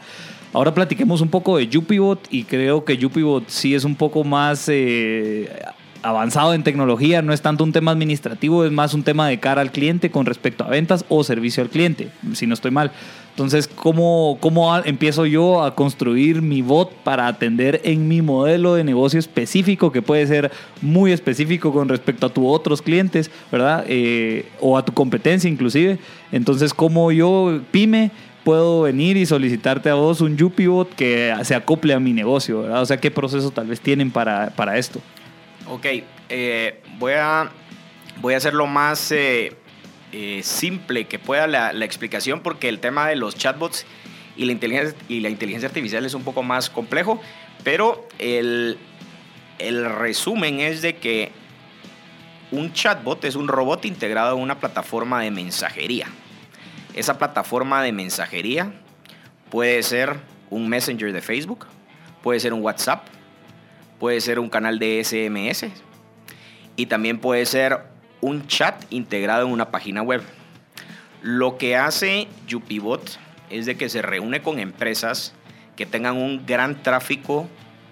Ahora platiquemos un poco de Yupibot y creo que Yupibot sí es un poco más eh, avanzado en tecnología, no es tanto un tema administrativo, es más un tema de cara al cliente con respecto a ventas o servicio al cliente, si no estoy mal. Entonces, ¿cómo, cómo empiezo yo a construir mi bot para atender en mi modelo de negocio específico, que puede ser muy específico con respecto a tus otros clientes, ¿verdad? Eh, o a tu competencia inclusive. Entonces, ¿cómo yo, pyme, puedo venir y solicitarte a vos un Yupibot que se acople a mi negocio, ¿verdad? O sea, ¿qué proceso tal vez tienen para, para esto? Ok, eh, voy, a, voy a hacer lo más eh, eh, simple que pueda la, explicación porque el tema de los chatbots y la, inteligencia, y la inteligencia artificial es un poco más complejo, pero el, el resumen es de que un chatbot es un robot integrado en una plataforma de mensajería. Esa plataforma de mensajería puede ser un messenger de Facebook, puede ser un WhatsApp, puede ser un canal de SMS y también puede ser un chat integrado en una página web. Lo que hace Yupibot es de que se reúne con empresas que tengan un gran tráfico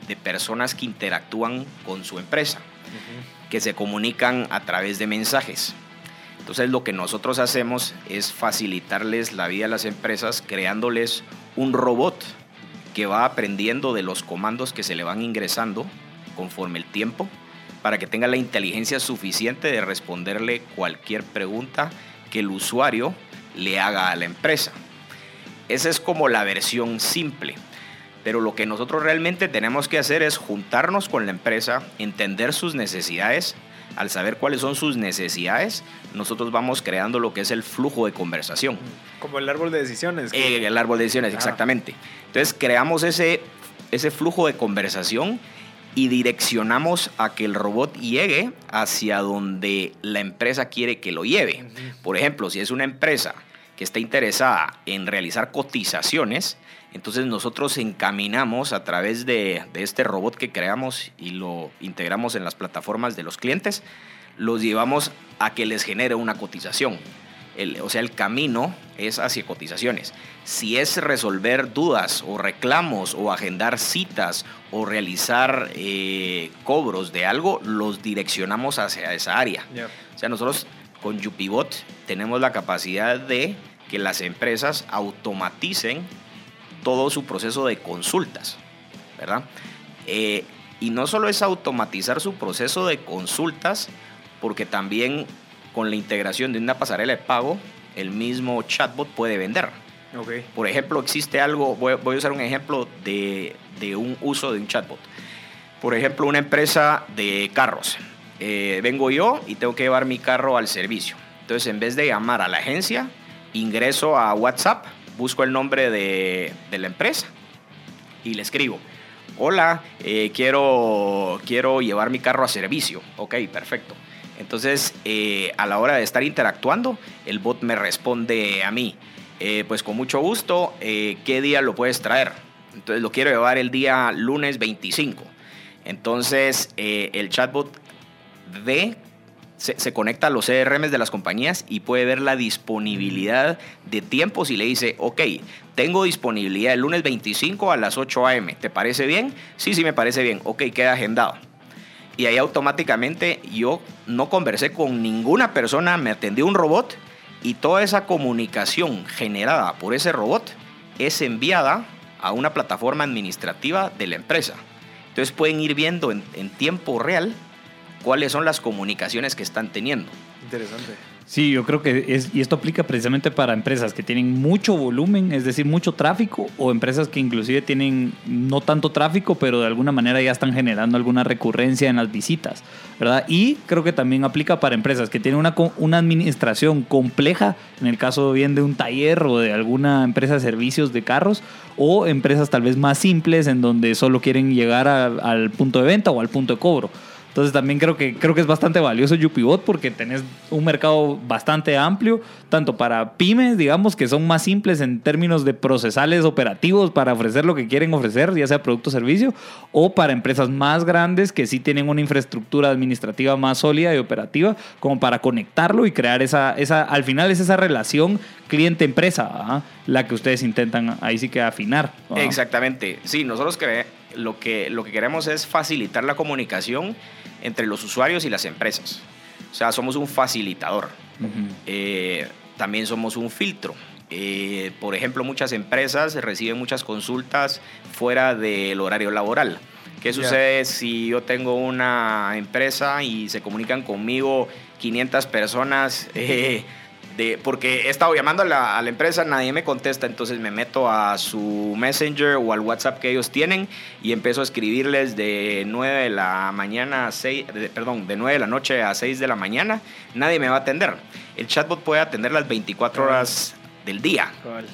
de personas que interactúan con su empresa, que se comunican a través de mensajes. Entonces lo que nosotros hacemos es facilitarles la vida a las empresas creándoles un robot que va aprendiendo de los comandos que se le van ingresando conforme el tiempo para que tenga la inteligencia suficiente de responderle cualquier pregunta que el usuario le haga a la empresa. Esa es como la versión simple. Pero lo que nosotros realmente tenemos que hacer es juntarnos con la empresa, entender sus necesidades. Al saber cuáles son sus necesidades, nosotros vamos creando lo que es el flujo de conversación. Como el árbol de decisiones. Eh, el árbol de decisiones, Ajá. exactamente. Entonces creamos ese, ese flujo de conversación y direccionamos a que el robot llegue hacia donde la empresa quiere que lo lleve. Por ejemplo, si es una empresa que está interesada en realizar cotizaciones, entonces nosotros encaminamos a través de, de este robot que creamos y lo integramos en las plataformas de los clientes, los llevamos a que les genere una cotización. el, o sea, el camino es hacia cotizaciones. Si es resolver dudas o reclamos o agendar citas o realizar eh, cobros de algo, los direccionamos hacia esa área. O sea, nosotros con YupiBot tenemos la capacidad de que las empresas automaticen todo su proceso de consultas, ¿verdad? Eh, y no solo es automatizar su proceso de consultas, porque también con la integración de una pasarela de pago, el mismo chatbot puede vender. Okay. Por ejemplo, existe algo, voy, a usar un ejemplo de, de, un uso de un chatbot. Por ejemplo, una empresa de carros. Eh, vengo yo y tengo que llevar mi carro al servicio. Entonces, en vez de llamar a la agencia, ingreso a WhatsApp, busco el nombre de, de la empresa y le escribo. Hola, eh, quiero, quiero llevar mi carro a servicio. Ok, perfecto. Entonces, eh, a la hora de estar interactuando, el bot me responde a mí, eh, pues con mucho gusto, ¿qué día lo puedes traer? Entonces lo quiero llevar el día lunes 25. Entonces, el chatbot ve se, conecta a los CRMs de las compañías y puede ver la disponibilidad de tiempos y le dice, ok, tengo disponibilidad el lunes 25 a las 8 a.m. ¿Te parece bien? Sí, sí, me parece bien. Ok, queda agendado y ahí automáticamente yo no conversé con ninguna persona, me atendió un robot y toda esa comunicación generada por ese robot es enviada a una plataforma administrativa de la empresa. Entonces pueden ir viendo en, en tiempo real cuáles son las comunicaciones que están teniendo. Interesante. Sí, yo creo que es, y esto aplica precisamente para empresas que tienen mucho volumen, es decir, mucho tráfico, o empresas que inclusive tienen no tanto tráfico, pero de alguna manera ya están generando alguna recurrencia en las visitas, ¿verdad? Y creo que también aplica para empresas que tienen una, una administración compleja, en el caso bien de un taller o de alguna empresa de servicios de carros, o empresas tal vez más simples en donde solo quieren llegar al punto de venta o al punto de cobro. Entonces también creo que, creo que es bastante valioso YupiBot porque tenés un mercado bastante amplio, tanto para pymes, digamos, que son más simples en términos de procesales operativos para ofrecer lo que quieren ofrecer, ya sea producto o servicio, o para empresas más grandes que sí tienen una infraestructura administrativa más sólida y operativa, como para conectarlo y crear esa, esa al final es esa relación cliente-empresa, la que ustedes intentan ahí sí que afinar. Exactamente, sí, nosotros lo que, lo que queremos es facilitar la comunicación entre los usuarios y las empresas. O sea, somos un facilitador. Eh, también somos un filtro. Eh, por ejemplo, muchas empresas reciben muchas consultas fuera del horario laboral. ¿Qué sucede si yo tengo una empresa y se comunican conmigo 500 personas? Eh, porque he estado llamando a la, empresa, nadie me contesta, entonces me meto a su Messenger o al WhatsApp que ellos tienen y empiezo a escribirles de 9 de la mañana a 6, perdón, de 9 de la noche a 6 de la mañana, nadie me va a atender. El chatbot puede atender las 24 horas del día.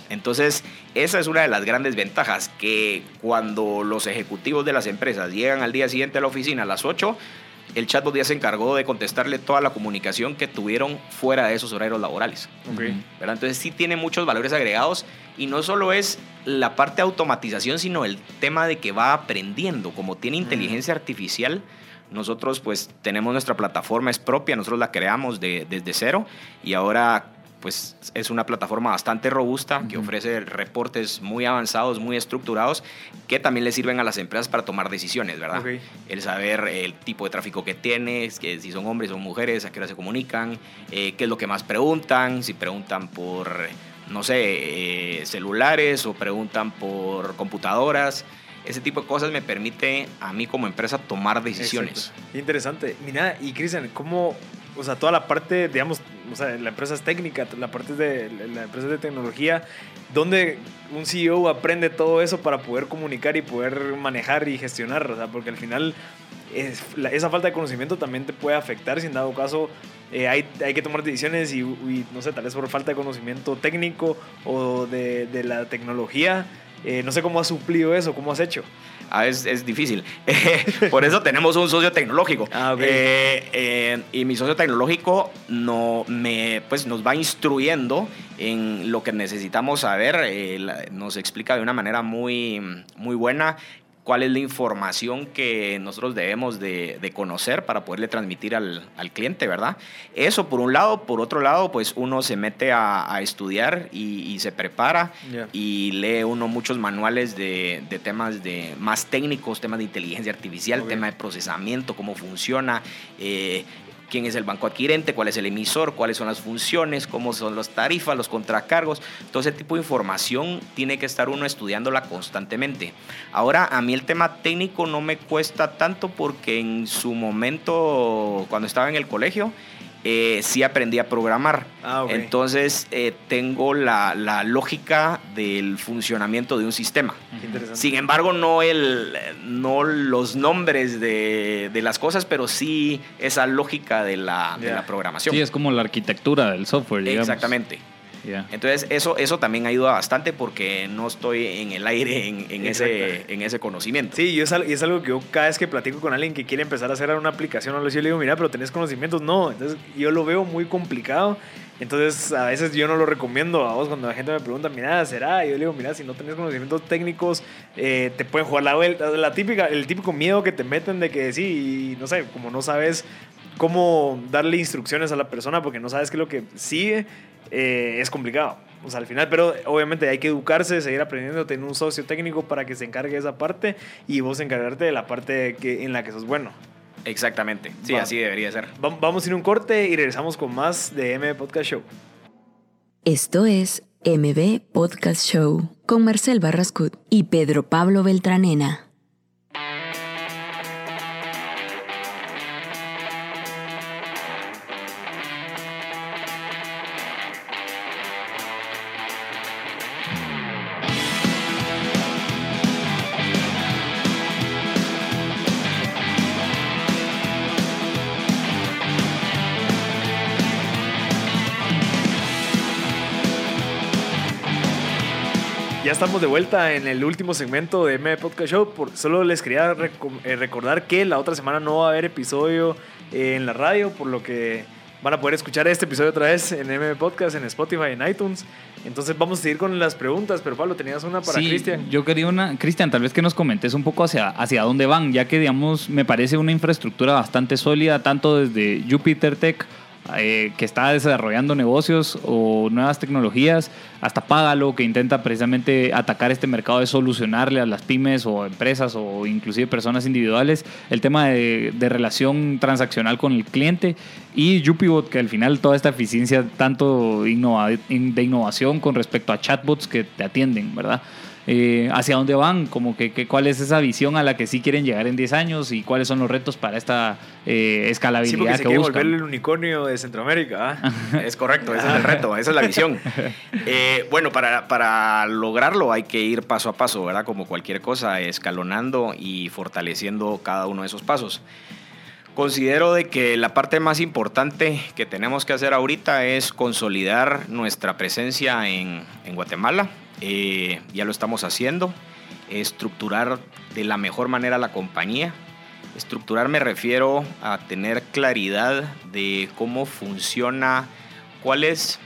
Entonces, esa es una de las grandes ventajas, que cuando los ejecutivos de las empresas llegan al día siguiente a la oficina a las 8, el chatbot ya se encargó de contestarle toda la comunicación que tuvieron fuera de esos horarios laborales. Entonces sí tiene muchos valores agregados y no solo es la parte de automatización, sino el tema de que va aprendiendo. Como tiene inteligencia artificial, nosotros pues tenemos nuestra plataforma, es propia, nosotros la creamos desde cero y ahora pues es una plataforma bastante robusta que ofrece reportes muy avanzados, muy estructurados, que también le sirven a las empresas para tomar decisiones, ¿verdad? El saber el tipo de tráfico que tienes, que si son hombres o mujeres, a qué hora se comunican, eh, qué es lo que más preguntan, si preguntan por, no sé, eh, celulares o preguntan por computadoras. Ese tipo de cosas me permite a mí como empresa tomar decisiones. Interesante. Mira, y Cristian, ¿cómo, o sea, toda la parte, digamos, o sea, la empresa es técnica, la parte de la empresa de tecnología, donde un CEO aprende todo eso para poder comunicar y poder manejar y gestionar, o sea, porque al final esa falta de conocimiento también te puede afectar si en dado caso eh, hay, hay, que tomar decisiones y, no sé, tal vez por falta de conocimiento técnico o de, de la tecnología. Eh, no sé cómo has suplido eso, cómo has hecho. Ah, es, es, difícil. Por eso tenemos un socio tecnológico. Ah, eh, eh, y mi socio tecnológico no, me, pues, nos va instruyendo en lo que necesitamos saber. Eh, nos explica de una manera muy, muy buena cuál es la información que nosotros debemos de, conocer para poderle transmitir al, cliente, ¿verdad? Eso por un lado, por otro lado, pues uno se mete a, estudiar y, se prepara y lee uno muchos manuales de, temas de más técnicos, temas de inteligencia artificial, tema de procesamiento, cómo funciona, eh, quién es el banco adquirente, cuál es el emisor, cuáles son las funciones, cómo son las tarifas, los contracargos. Todo ese tipo de información tiene que estar uno estudiándola constantemente. Ahora, a mí el tema técnico no me cuesta tanto porque en su momento, cuando estaba en el colegio, eh, sí aprendí a programar. Ah, Entonces eh, tengo la, lógica del funcionamiento de un sistema. Sin embargo, no, el, no los nombres de, las cosas, pero sí esa lógica de la, de la, programación. Sí, es como la arquitectura del software. Digamos. Exactamente. Entonces, eso, eso también ayuda bastante porque no estoy en el aire en, ese, en ese conocimiento. Sí, y es, es algo que yo cada vez que platico con alguien que quiere empezar a hacer una aplicación o algo yo le digo, mira, pero tenés conocimientos. No, entonces yo lo veo muy complicado. Entonces, a veces yo no lo recomiendo a vos cuando la gente me pregunta, mira, ¿será? Y yo le digo, mira, si no tenés conocimientos técnicos, eh, te pueden jugar la vuelta. La típica, el típico miedo que te meten de que sí, no sé, como no sabes cómo darle instrucciones a la persona porque no sabes qué es lo que sigue, eh, es complicado. O sea, al final, pero obviamente hay que educarse, seguir aprendiendo, tener un socio técnico para que se encargue de esa parte y vos encargarte de la parte que, en la que sos bueno. Exactamente, sí, así debería ser. Vamos a ir un corte y regresamos con más de MB Podcast Show. Esto es MB Podcast Show con Marcel Barrascut y Pedro Pablo Beltranena. Ya estamos de vuelta en el último segmento de M Podcast Show. Por, solo les quería eh, recordar que la otra semana no va a haber episodio eh, en la radio, por lo que van a poder escuchar este episodio otra vez en M Podcast, en Spotify, en iTunes. Entonces vamos a seguir con las preguntas, pero Pablo, tenías una para Cristian. Yo quería una, Cristian, tal vez que nos comentes un poco hacia, hacia dónde van, ya que, digamos, me parece una infraestructura bastante sólida, tanto desde Jupiter Tech eh, que está desarrollando negocios o nuevas tecnologías, hasta Págalo, que intenta precisamente atacar este mercado de solucionarle a las pymes o empresas o inclusive personas individuales el tema de, relación transaccional con el cliente, y Jupibot, que al final toda esta eficiencia tanto de innovación con respecto a chatbots que te atienden, ¿verdad? Eh, hacia dónde van, como que, cuál es esa visión a la que sí quieren llegar en 10 años y cuáles son los retos para esta eh, escalabilidad sí, que buscan. volver el unicornio de Centroamérica. ¿ah? es correcto, ese es el reto, esa es la visión. Eh, bueno, para, para lograrlo hay que ir paso a paso, ¿verdad? Como cualquier cosa, escalonando y fortaleciendo cada uno de esos pasos. Considero de que la parte más importante que tenemos que hacer ahorita es consolidar nuestra presencia en, en Guatemala, eh, ya lo estamos haciendo. Estructurar de la mejor manera la compañía. Estructurar me refiero a tener claridad de cómo funciona, cuáles,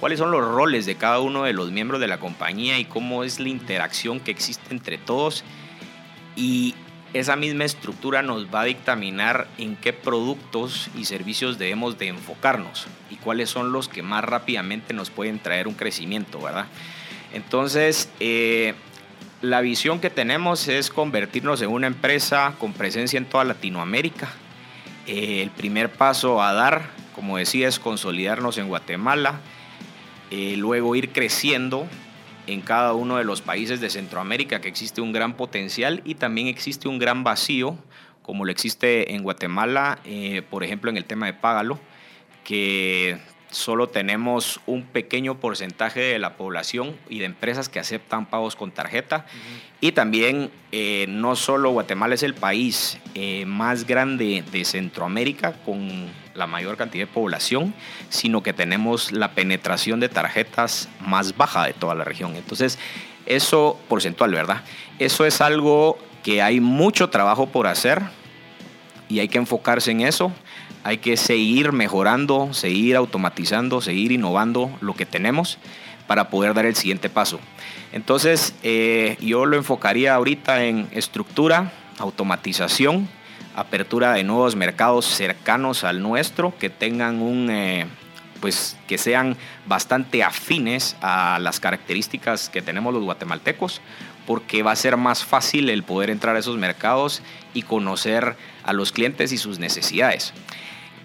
cuáles son los roles de cada uno de los miembros de la compañía y cómo es la interacción que existe entre todos. Y esa misma estructura nos va a dictaminar en qué productos y servicios debemos de enfocarnos y cuáles son los que más rápidamente nos pueden traer un crecimiento, ¿verdad? Entonces, eh, la visión que tenemos es convertirnos en una empresa con presencia en toda Latinoamérica. Eh, el primer paso a dar, como decía, es consolidarnos en Guatemala, eh, luego ir creciendo en cada uno de los países de Centroamérica, que existe un gran potencial y también existe un gran vacío, como lo existe en Guatemala, por ejemplo, en el tema de Págalo, que solo tenemos un pequeño porcentaje de la población y de empresas que aceptan pagos con tarjeta. Y también eh, no solo Guatemala es el país eh, más grande de Centroamérica con la mayor cantidad de población, sino que tenemos la penetración de tarjetas más baja de toda la región. Entonces, eso porcentual, ¿verdad? Eso es algo que hay mucho trabajo por hacer y hay que enfocarse en eso hay que seguir mejorando, seguir automatizando, seguir innovando lo que tenemos, para poder dar el siguiente paso. Entonces, eh, yo lo enfocaría ahorita en estructura, automatización, apertura de nuevos mercados cercanos al nuestro, que tengan un, eh, pues que sean bastante afines a las características que tenemos los guatemaltecos, porque va a ser más fácil el poder entrar a esos mercados y conocer a los clientes y sus necesidades.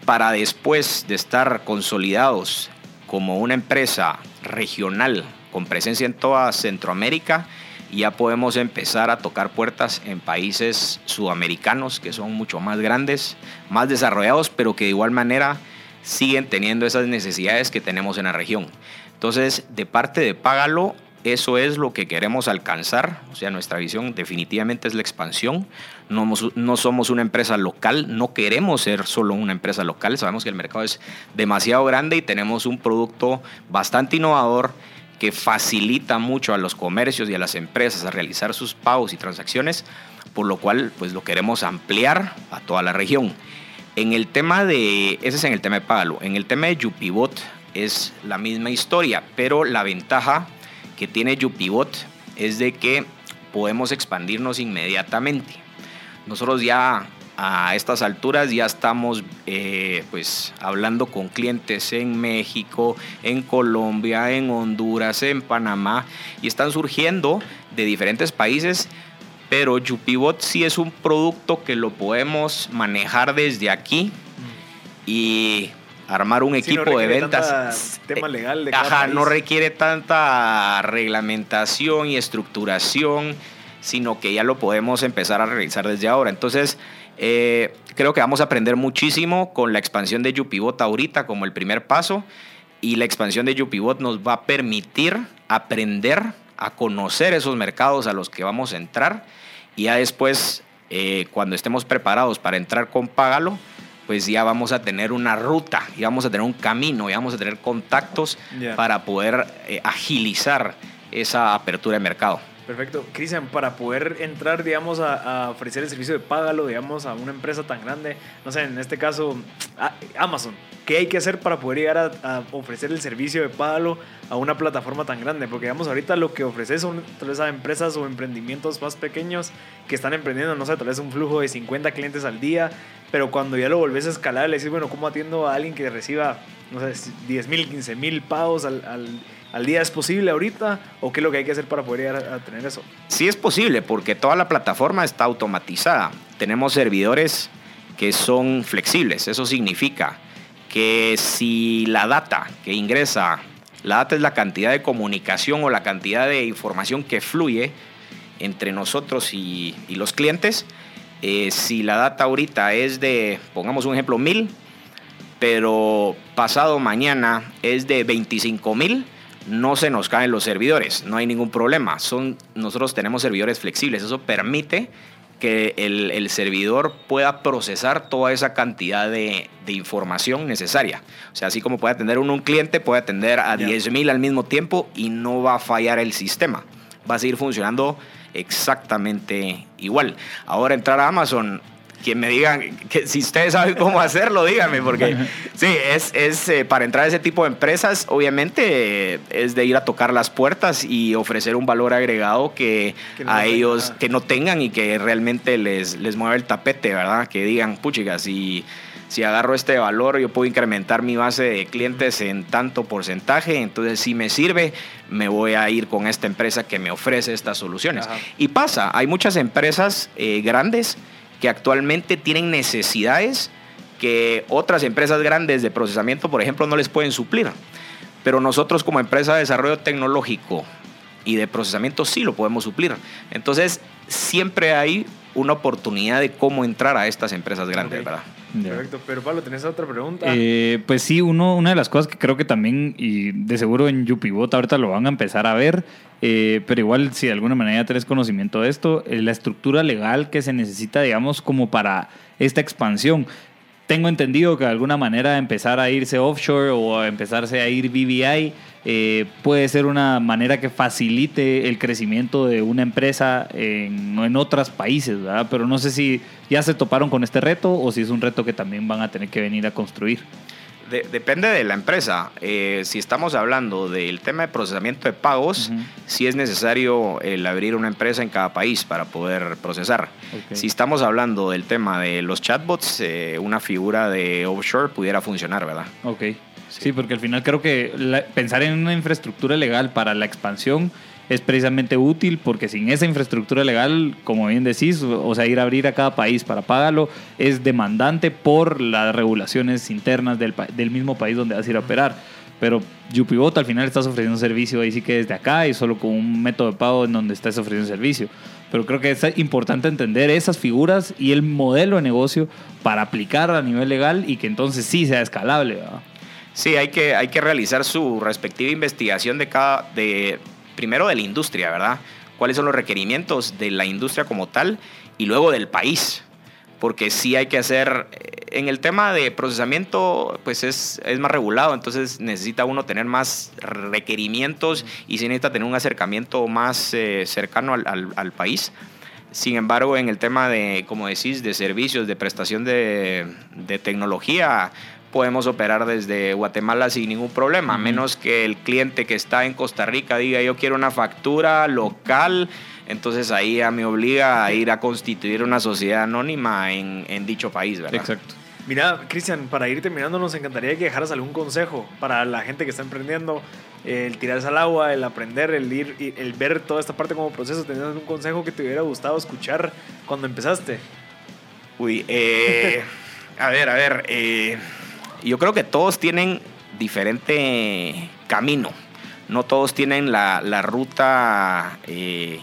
Para después de estar consolidados como una empresa regional con presencia en toda Centroamérica, ya podemos empezar a tocar puertas en países sudamericanos que son mucho más grandes, más desarrollados, pero que de igual manera siguen teniendo esas necesidades que tenemos en la región. Entonces, de parte de Págalo, eso es lo que queremos alcanzar. O sea, nuestra visión definitivamente es la expansión. No, somos una empresa local, no queremos ser solo una empresa local. Sabemos que el mercado es demasiado grande y tenemos un producto bastante innovador que facilita mucho a los comercios y a las empresas a realizar sus pagos y transacciones, por lo cual pues lo queremos ampliar a toda la región. En el tema de, ese es en el tema de Págalo, en el tema de Yupibot es la misma historia, pero la ventaja que tiene Yupibot es de que podemos expandirnos inmediatamente. Nosotros ya a estas alturas ya estamos eh, pues hablando con clientes en México, en Colombia, en Honduras, en Panamá y están surgiendo de diferentes países, pero Yupibot sí es un producto que lo podemos manejar desde aquí y armar un equipo de ventas. Tema legal de Ajá, no requiere tanta reglamentación y estructuración, sino que ya lo podemos empezar a realizar desde ahora. Entonces, eh, creo que vamos a aprender muchísimo con la expansión de Yupibot ahorita como el primer paso y la expansión de Yupibot nos va a permitir aprender a conocer esos mercados a los que vamos a entrar y ya después eh, cuando estemos preparados para entrar con Págalo pues ya vamos a tener una ruta, ya vamos a tener un camino, ya vamos a tener contactos para poder eh, agilizar esa apertura de mercado. Perfecto. Cristian, para poder entrar, digamos, a, ofrecer el servicio de págalo, digamos, a una empresa tan grande, no sé, en este caso, Amazon, ¿qué hay que hacer para poder llegar a, ofrecer el servicio de págalo a una plataforma tan grande? Porque, digamos, ahorita lo que ofreces son tal vez a empresas o emprendimientos más pequeños que están emprendiendo, no sé, tal vez un flujo de 50 clientes al día, pero cuando ya lo volvés a escalar, le decís, bueno, ¿cómo atiendo a alguien que reciba, no sé, 10 mil, 15 mil pagos al al día es posible ahorita o qué es lo que hay que hacer para poder llegar a, tener eso? Sí es posible porque toda la plataforma está automatizada. Tenemos servidores que son flexibles. Eso significa que si la data que ingresa, la data es la cantidad de comunicación o la cantidad de información que fluye entre nosotros y, los clientes, eh, si la data ahorita es de, pongamos un ejemplo, mil, pero pasado mañana es de 25 mil, no se nos caen los servidores, no hay ningún problema. Son, nosotros tenemos servidores flexibles, eso permite que el, servidor pueda procesar toda esa cantidad de, información necesaria. O sea, así como puede atender uno un cliente, puede atender a 10.000 al mismo tiempo y no va a fallar el sistema. Va a seguir funcionando exactamente igual. Ahora entrar a Amazon quien me digan que si ustedes saben cómo hacerlo, díganme, porque sí, es, es eh, para entrar a ese tipo de empresas, obviamente es de ir a tocar las puertas y ofrecer un valor agregado que, a ellos que no tengan y que realmente les, les mueva el tapete, ¿verdad? Que digan, puchiga, si, si agarro este valor, yo puedo incrementar mi base de clientes en tanto porcentaje, entonces si me sirve, me voy a ir con esta empresa que me ofrece estas soluciones. Y pasa, hay muchas empresas eh, grandes que actualmente tienen necesidades que otras empresas grandes de procesamiento, por ejemplo, no les pueden suplir. Pero nosotros como empresa de desarrollo tecnológico y de procesamiento sí lo podemos suplir. Entonces, siempre hay una oportunidad de cómo entrar a estas empresas grandes, ¿verdad? Perfecto, pero Pablo, ¿tenés otra pregunta? Eh, pues sí, uno, una de las cosas que creo que también, y de seguro en Yupibot ahorita lo van a empezar a ver, eh, pero igual si de alguna manera tenés conocimiento de esto, es la estructura legal que se necesita, digamos, como para esta expansión tengo entendido que de alguna manera empezar a irse offshore o empezarse a ir BBI eh, puede ser una manera que facilite el crecimiento de una empresa en, en otros países, ¿verdad? Pero no sé si ya se toparon con este reto o si es un reto que también van a tener que venir a construir. de- depende de la empresa. Eh, si estamos hablando del tema de procesamiento de pagos, Ujú. sí es necesario el abrir una empresa en cada país para poder procesar. Si estamos hablando del tema de los chatbots, eh, una figura de offshore pudiera funcionar, ¿verdad? Ok. Sí, porque al final creo que la- pensar en una infraestructura legal para la expansión es precisamente útil porque sin esa infraestructura legal, como bien decís, o sea, ir a abrir a cada país para pagarlo es demandante por las regulaciones internas del, del mismo país donde vas a ir a operar. Pero UPBot al final estás ofreciendo un servicio ahí sí que desde acá y solo con un método de pago en donde estás ofreciendo un servicio. Pero creo que es importante entender esas figuras y el modelo de negocio para aplicar a nivel legal y que entonces sí sea escalable. ¿verdad? Sí, hay que, hay que realizar su respectiva investigación de cada, de, primero de la industria, ¿verdad? ¿Cuáles son los requerimientos de la industria como tal y luego del país? Porque sí hay que hacer, en el tema de procesamiento, pues es, es más regulado, entonces necesita uno tener más requerimientos y se necesita tener un acercamiento más eh, cercano al, al- al país. Sin embargo, en el tema de, como decís, de servicios, de prestación de, de tecnología, podemos operar desde Guatemala sin ningún problema, a menos que el cliente que está en Costa Rica diga yo quiero una factura local, entonces ahí ya me obliga a ir a constituir una sociedad anónima en, en dicho país, ¿verdad? Exacto. Mira, Cristian, para ir terminando, nos encantaría que dejaras algún consejo para la gente que está emprendiendo, el tirarse al agua, el aprender, el ir, y el ver toda esta parte como proceso. ¿Tenías algún consejo que te hubiera gustado escuchar cuando empezaste? Uy, eh, a ver, a ver. eh, yo creo que todos tienen diferente camino. No todos tienen la, la ruta eh,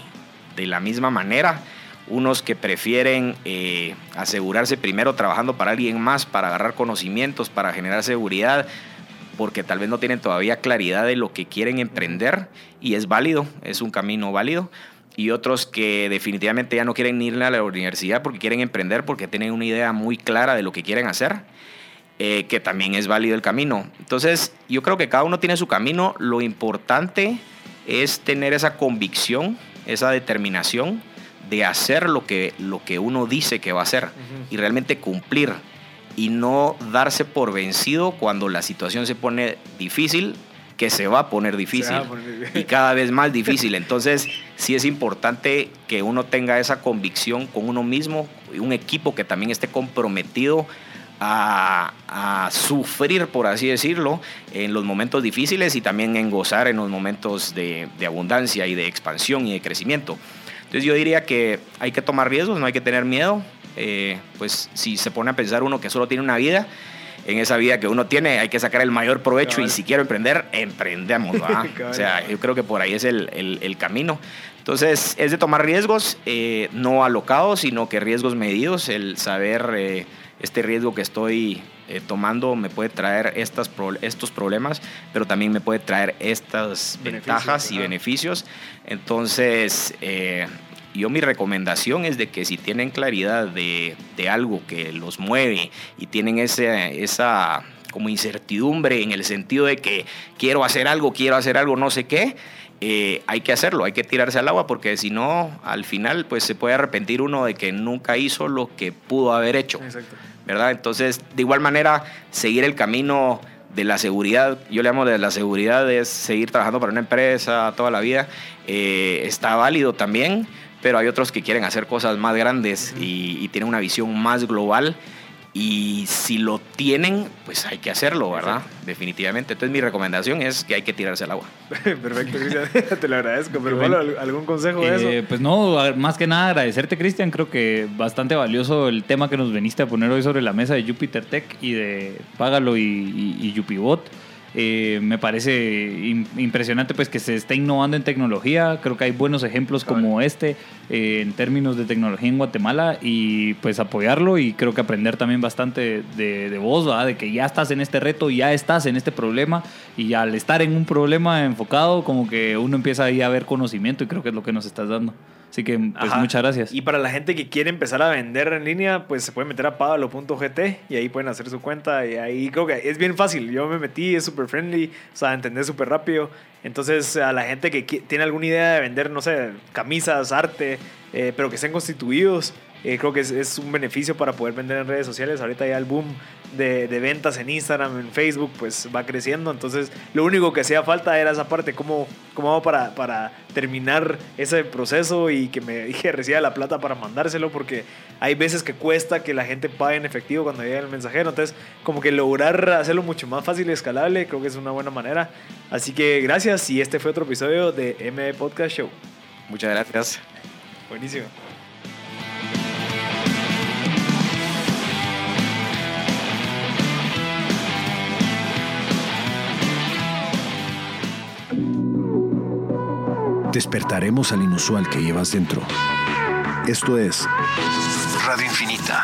de la misma manera. Unos que prefieren eh, asegurarse primero trabajando para alguien más, para agarrar conocimientos, para generar seguridad, porque tal vez no tienen todavía claridad de lo que quieren emprender y es válido, es un camino válido. Y otros que definitivamente ya no quieren ir a la universidad porque quieren emprender, porque tienen una idea muy clara de lo que quieren hacer, eh, que también es válido el camino. Entonces, yo creo que cada uno tiene su camino. Lo importante es tener esa convicción, esa determinación de hacer lo que, lo que uno dice que va a hacer y realmente cumplir y no darse por vencido cuando la situación se pone difícil, que se va a poner difícil va a poner difícil. y cada vez más difícil. Entonces, sí es importante que uno tenga esa convicción con uno mismo y un equipo que también esté comprometido a, a sufrir, por así decirlo, en los momentos difíciles y también en gozar en los momentos de, de abundancia y de expansión y de crecimiento. Entonces yo diría que hay que tomar riesgos, no hay que tener miedo. Eh, pues si se pone a pensar uno que solo tiene una vida, en esa vida que uno tiene hay que sacar el mayor provecho Cabal. y si quiero emprender, emprendemos. o sea, yo creo que por ahí es el, el- el camino. Entonces es de tomar riesgos, eh, no alocados, sino que riesgos medidos, el saber eh, este riesgo que estoy eh, tomando me puede traer estas pro- estos problemas, pero también me puede traer estas Beneficios, ventajas y ajá. beneficios. Entonces, eh, yo mi recomendación es de que si tienen claridad de, de algo que los mueve y tienen ese, esa como incertidumbre en el sentido de que quiero hacer algo, quiero hacer algo, no sé qué, eh, hay que hacerlo, hay que tirarse al agua porque si no, al final pues se puede arrepentir uno de que nunca hizo lo que pudo haber hecho. Exacto. ¿verdad? Entonces, de igual manera, seguir el camino de la seguridad, yo le llamo de la seguridad, es seguir trabajando para una empresa toda la vida, eh, está válido también, pero hay otros que quieren hacer cosas más grandes y, y tienen una visión más global. Y si lo tienen, pues hay que hacerlo, ¿verdad? Definitivamente. Entonces mi recomendación es que hay que tirarse al agua. Perfecto, Cristian. Te lo agradezco. Pero bueno. ¿algún consejo de Eh, eso? pues no, más que nada agradecerte, Cristian. Creo que bastante valioso el tema que nos veniste a poner hoy sobre la mesa de Jupiter Tech y de Págalo y, y, y Yupibot. Eh, me parece im- impresionante pues que se está innovando en tecnología. Creo que hay buenos ejemplos como este eh, en términos de tecnología en Guatemala y pues apoyarlo y creo que aprender también bastante de, de vos, ¿verdad? de que ya estás en este reto, ya estás en este problema y al estar en un problema enfocado como que uno empieza ahí a ver conocimiento y creo que es lo que nos estás dando. Así que pues Ajá. muchas gracias. Y para la gente que quiere empezar a vender en línea, pues se puede meter a pablo.gt y ahí pueden hacer su cuenta. Y ahí creo que es bien fácil. Yo me metí, es súper friendly, o sea, entender súper rápido. Entonces, a la gente que tiene alguna idea de vender, no sé, camisas, arte, eh, pero que estén constituidos, eh, creo que es, es un beneficio para poder vender en redes sociales. Ahorita ya el boom de, de, ventas en Instagram, en Facebook, pues va creciendo. Entonces, lo único que hacía falta era esa parte, cómo, cómo hago para, para terminar ese proceso y que me que reciba la plata para mandárselo, porque hay veces que cuesta que la gente pague en efectivo cuando llega el mensajero. Entonces, como que lograr hacerlo mucho más fácil y escalable, creo que es una buena manera. Así que gracias y este fue otro episodio de M Podcast Show. Muchas gracias. Buenísimo. Despertaremos al inusual que llevas dentro. Esto es Radio Infinita.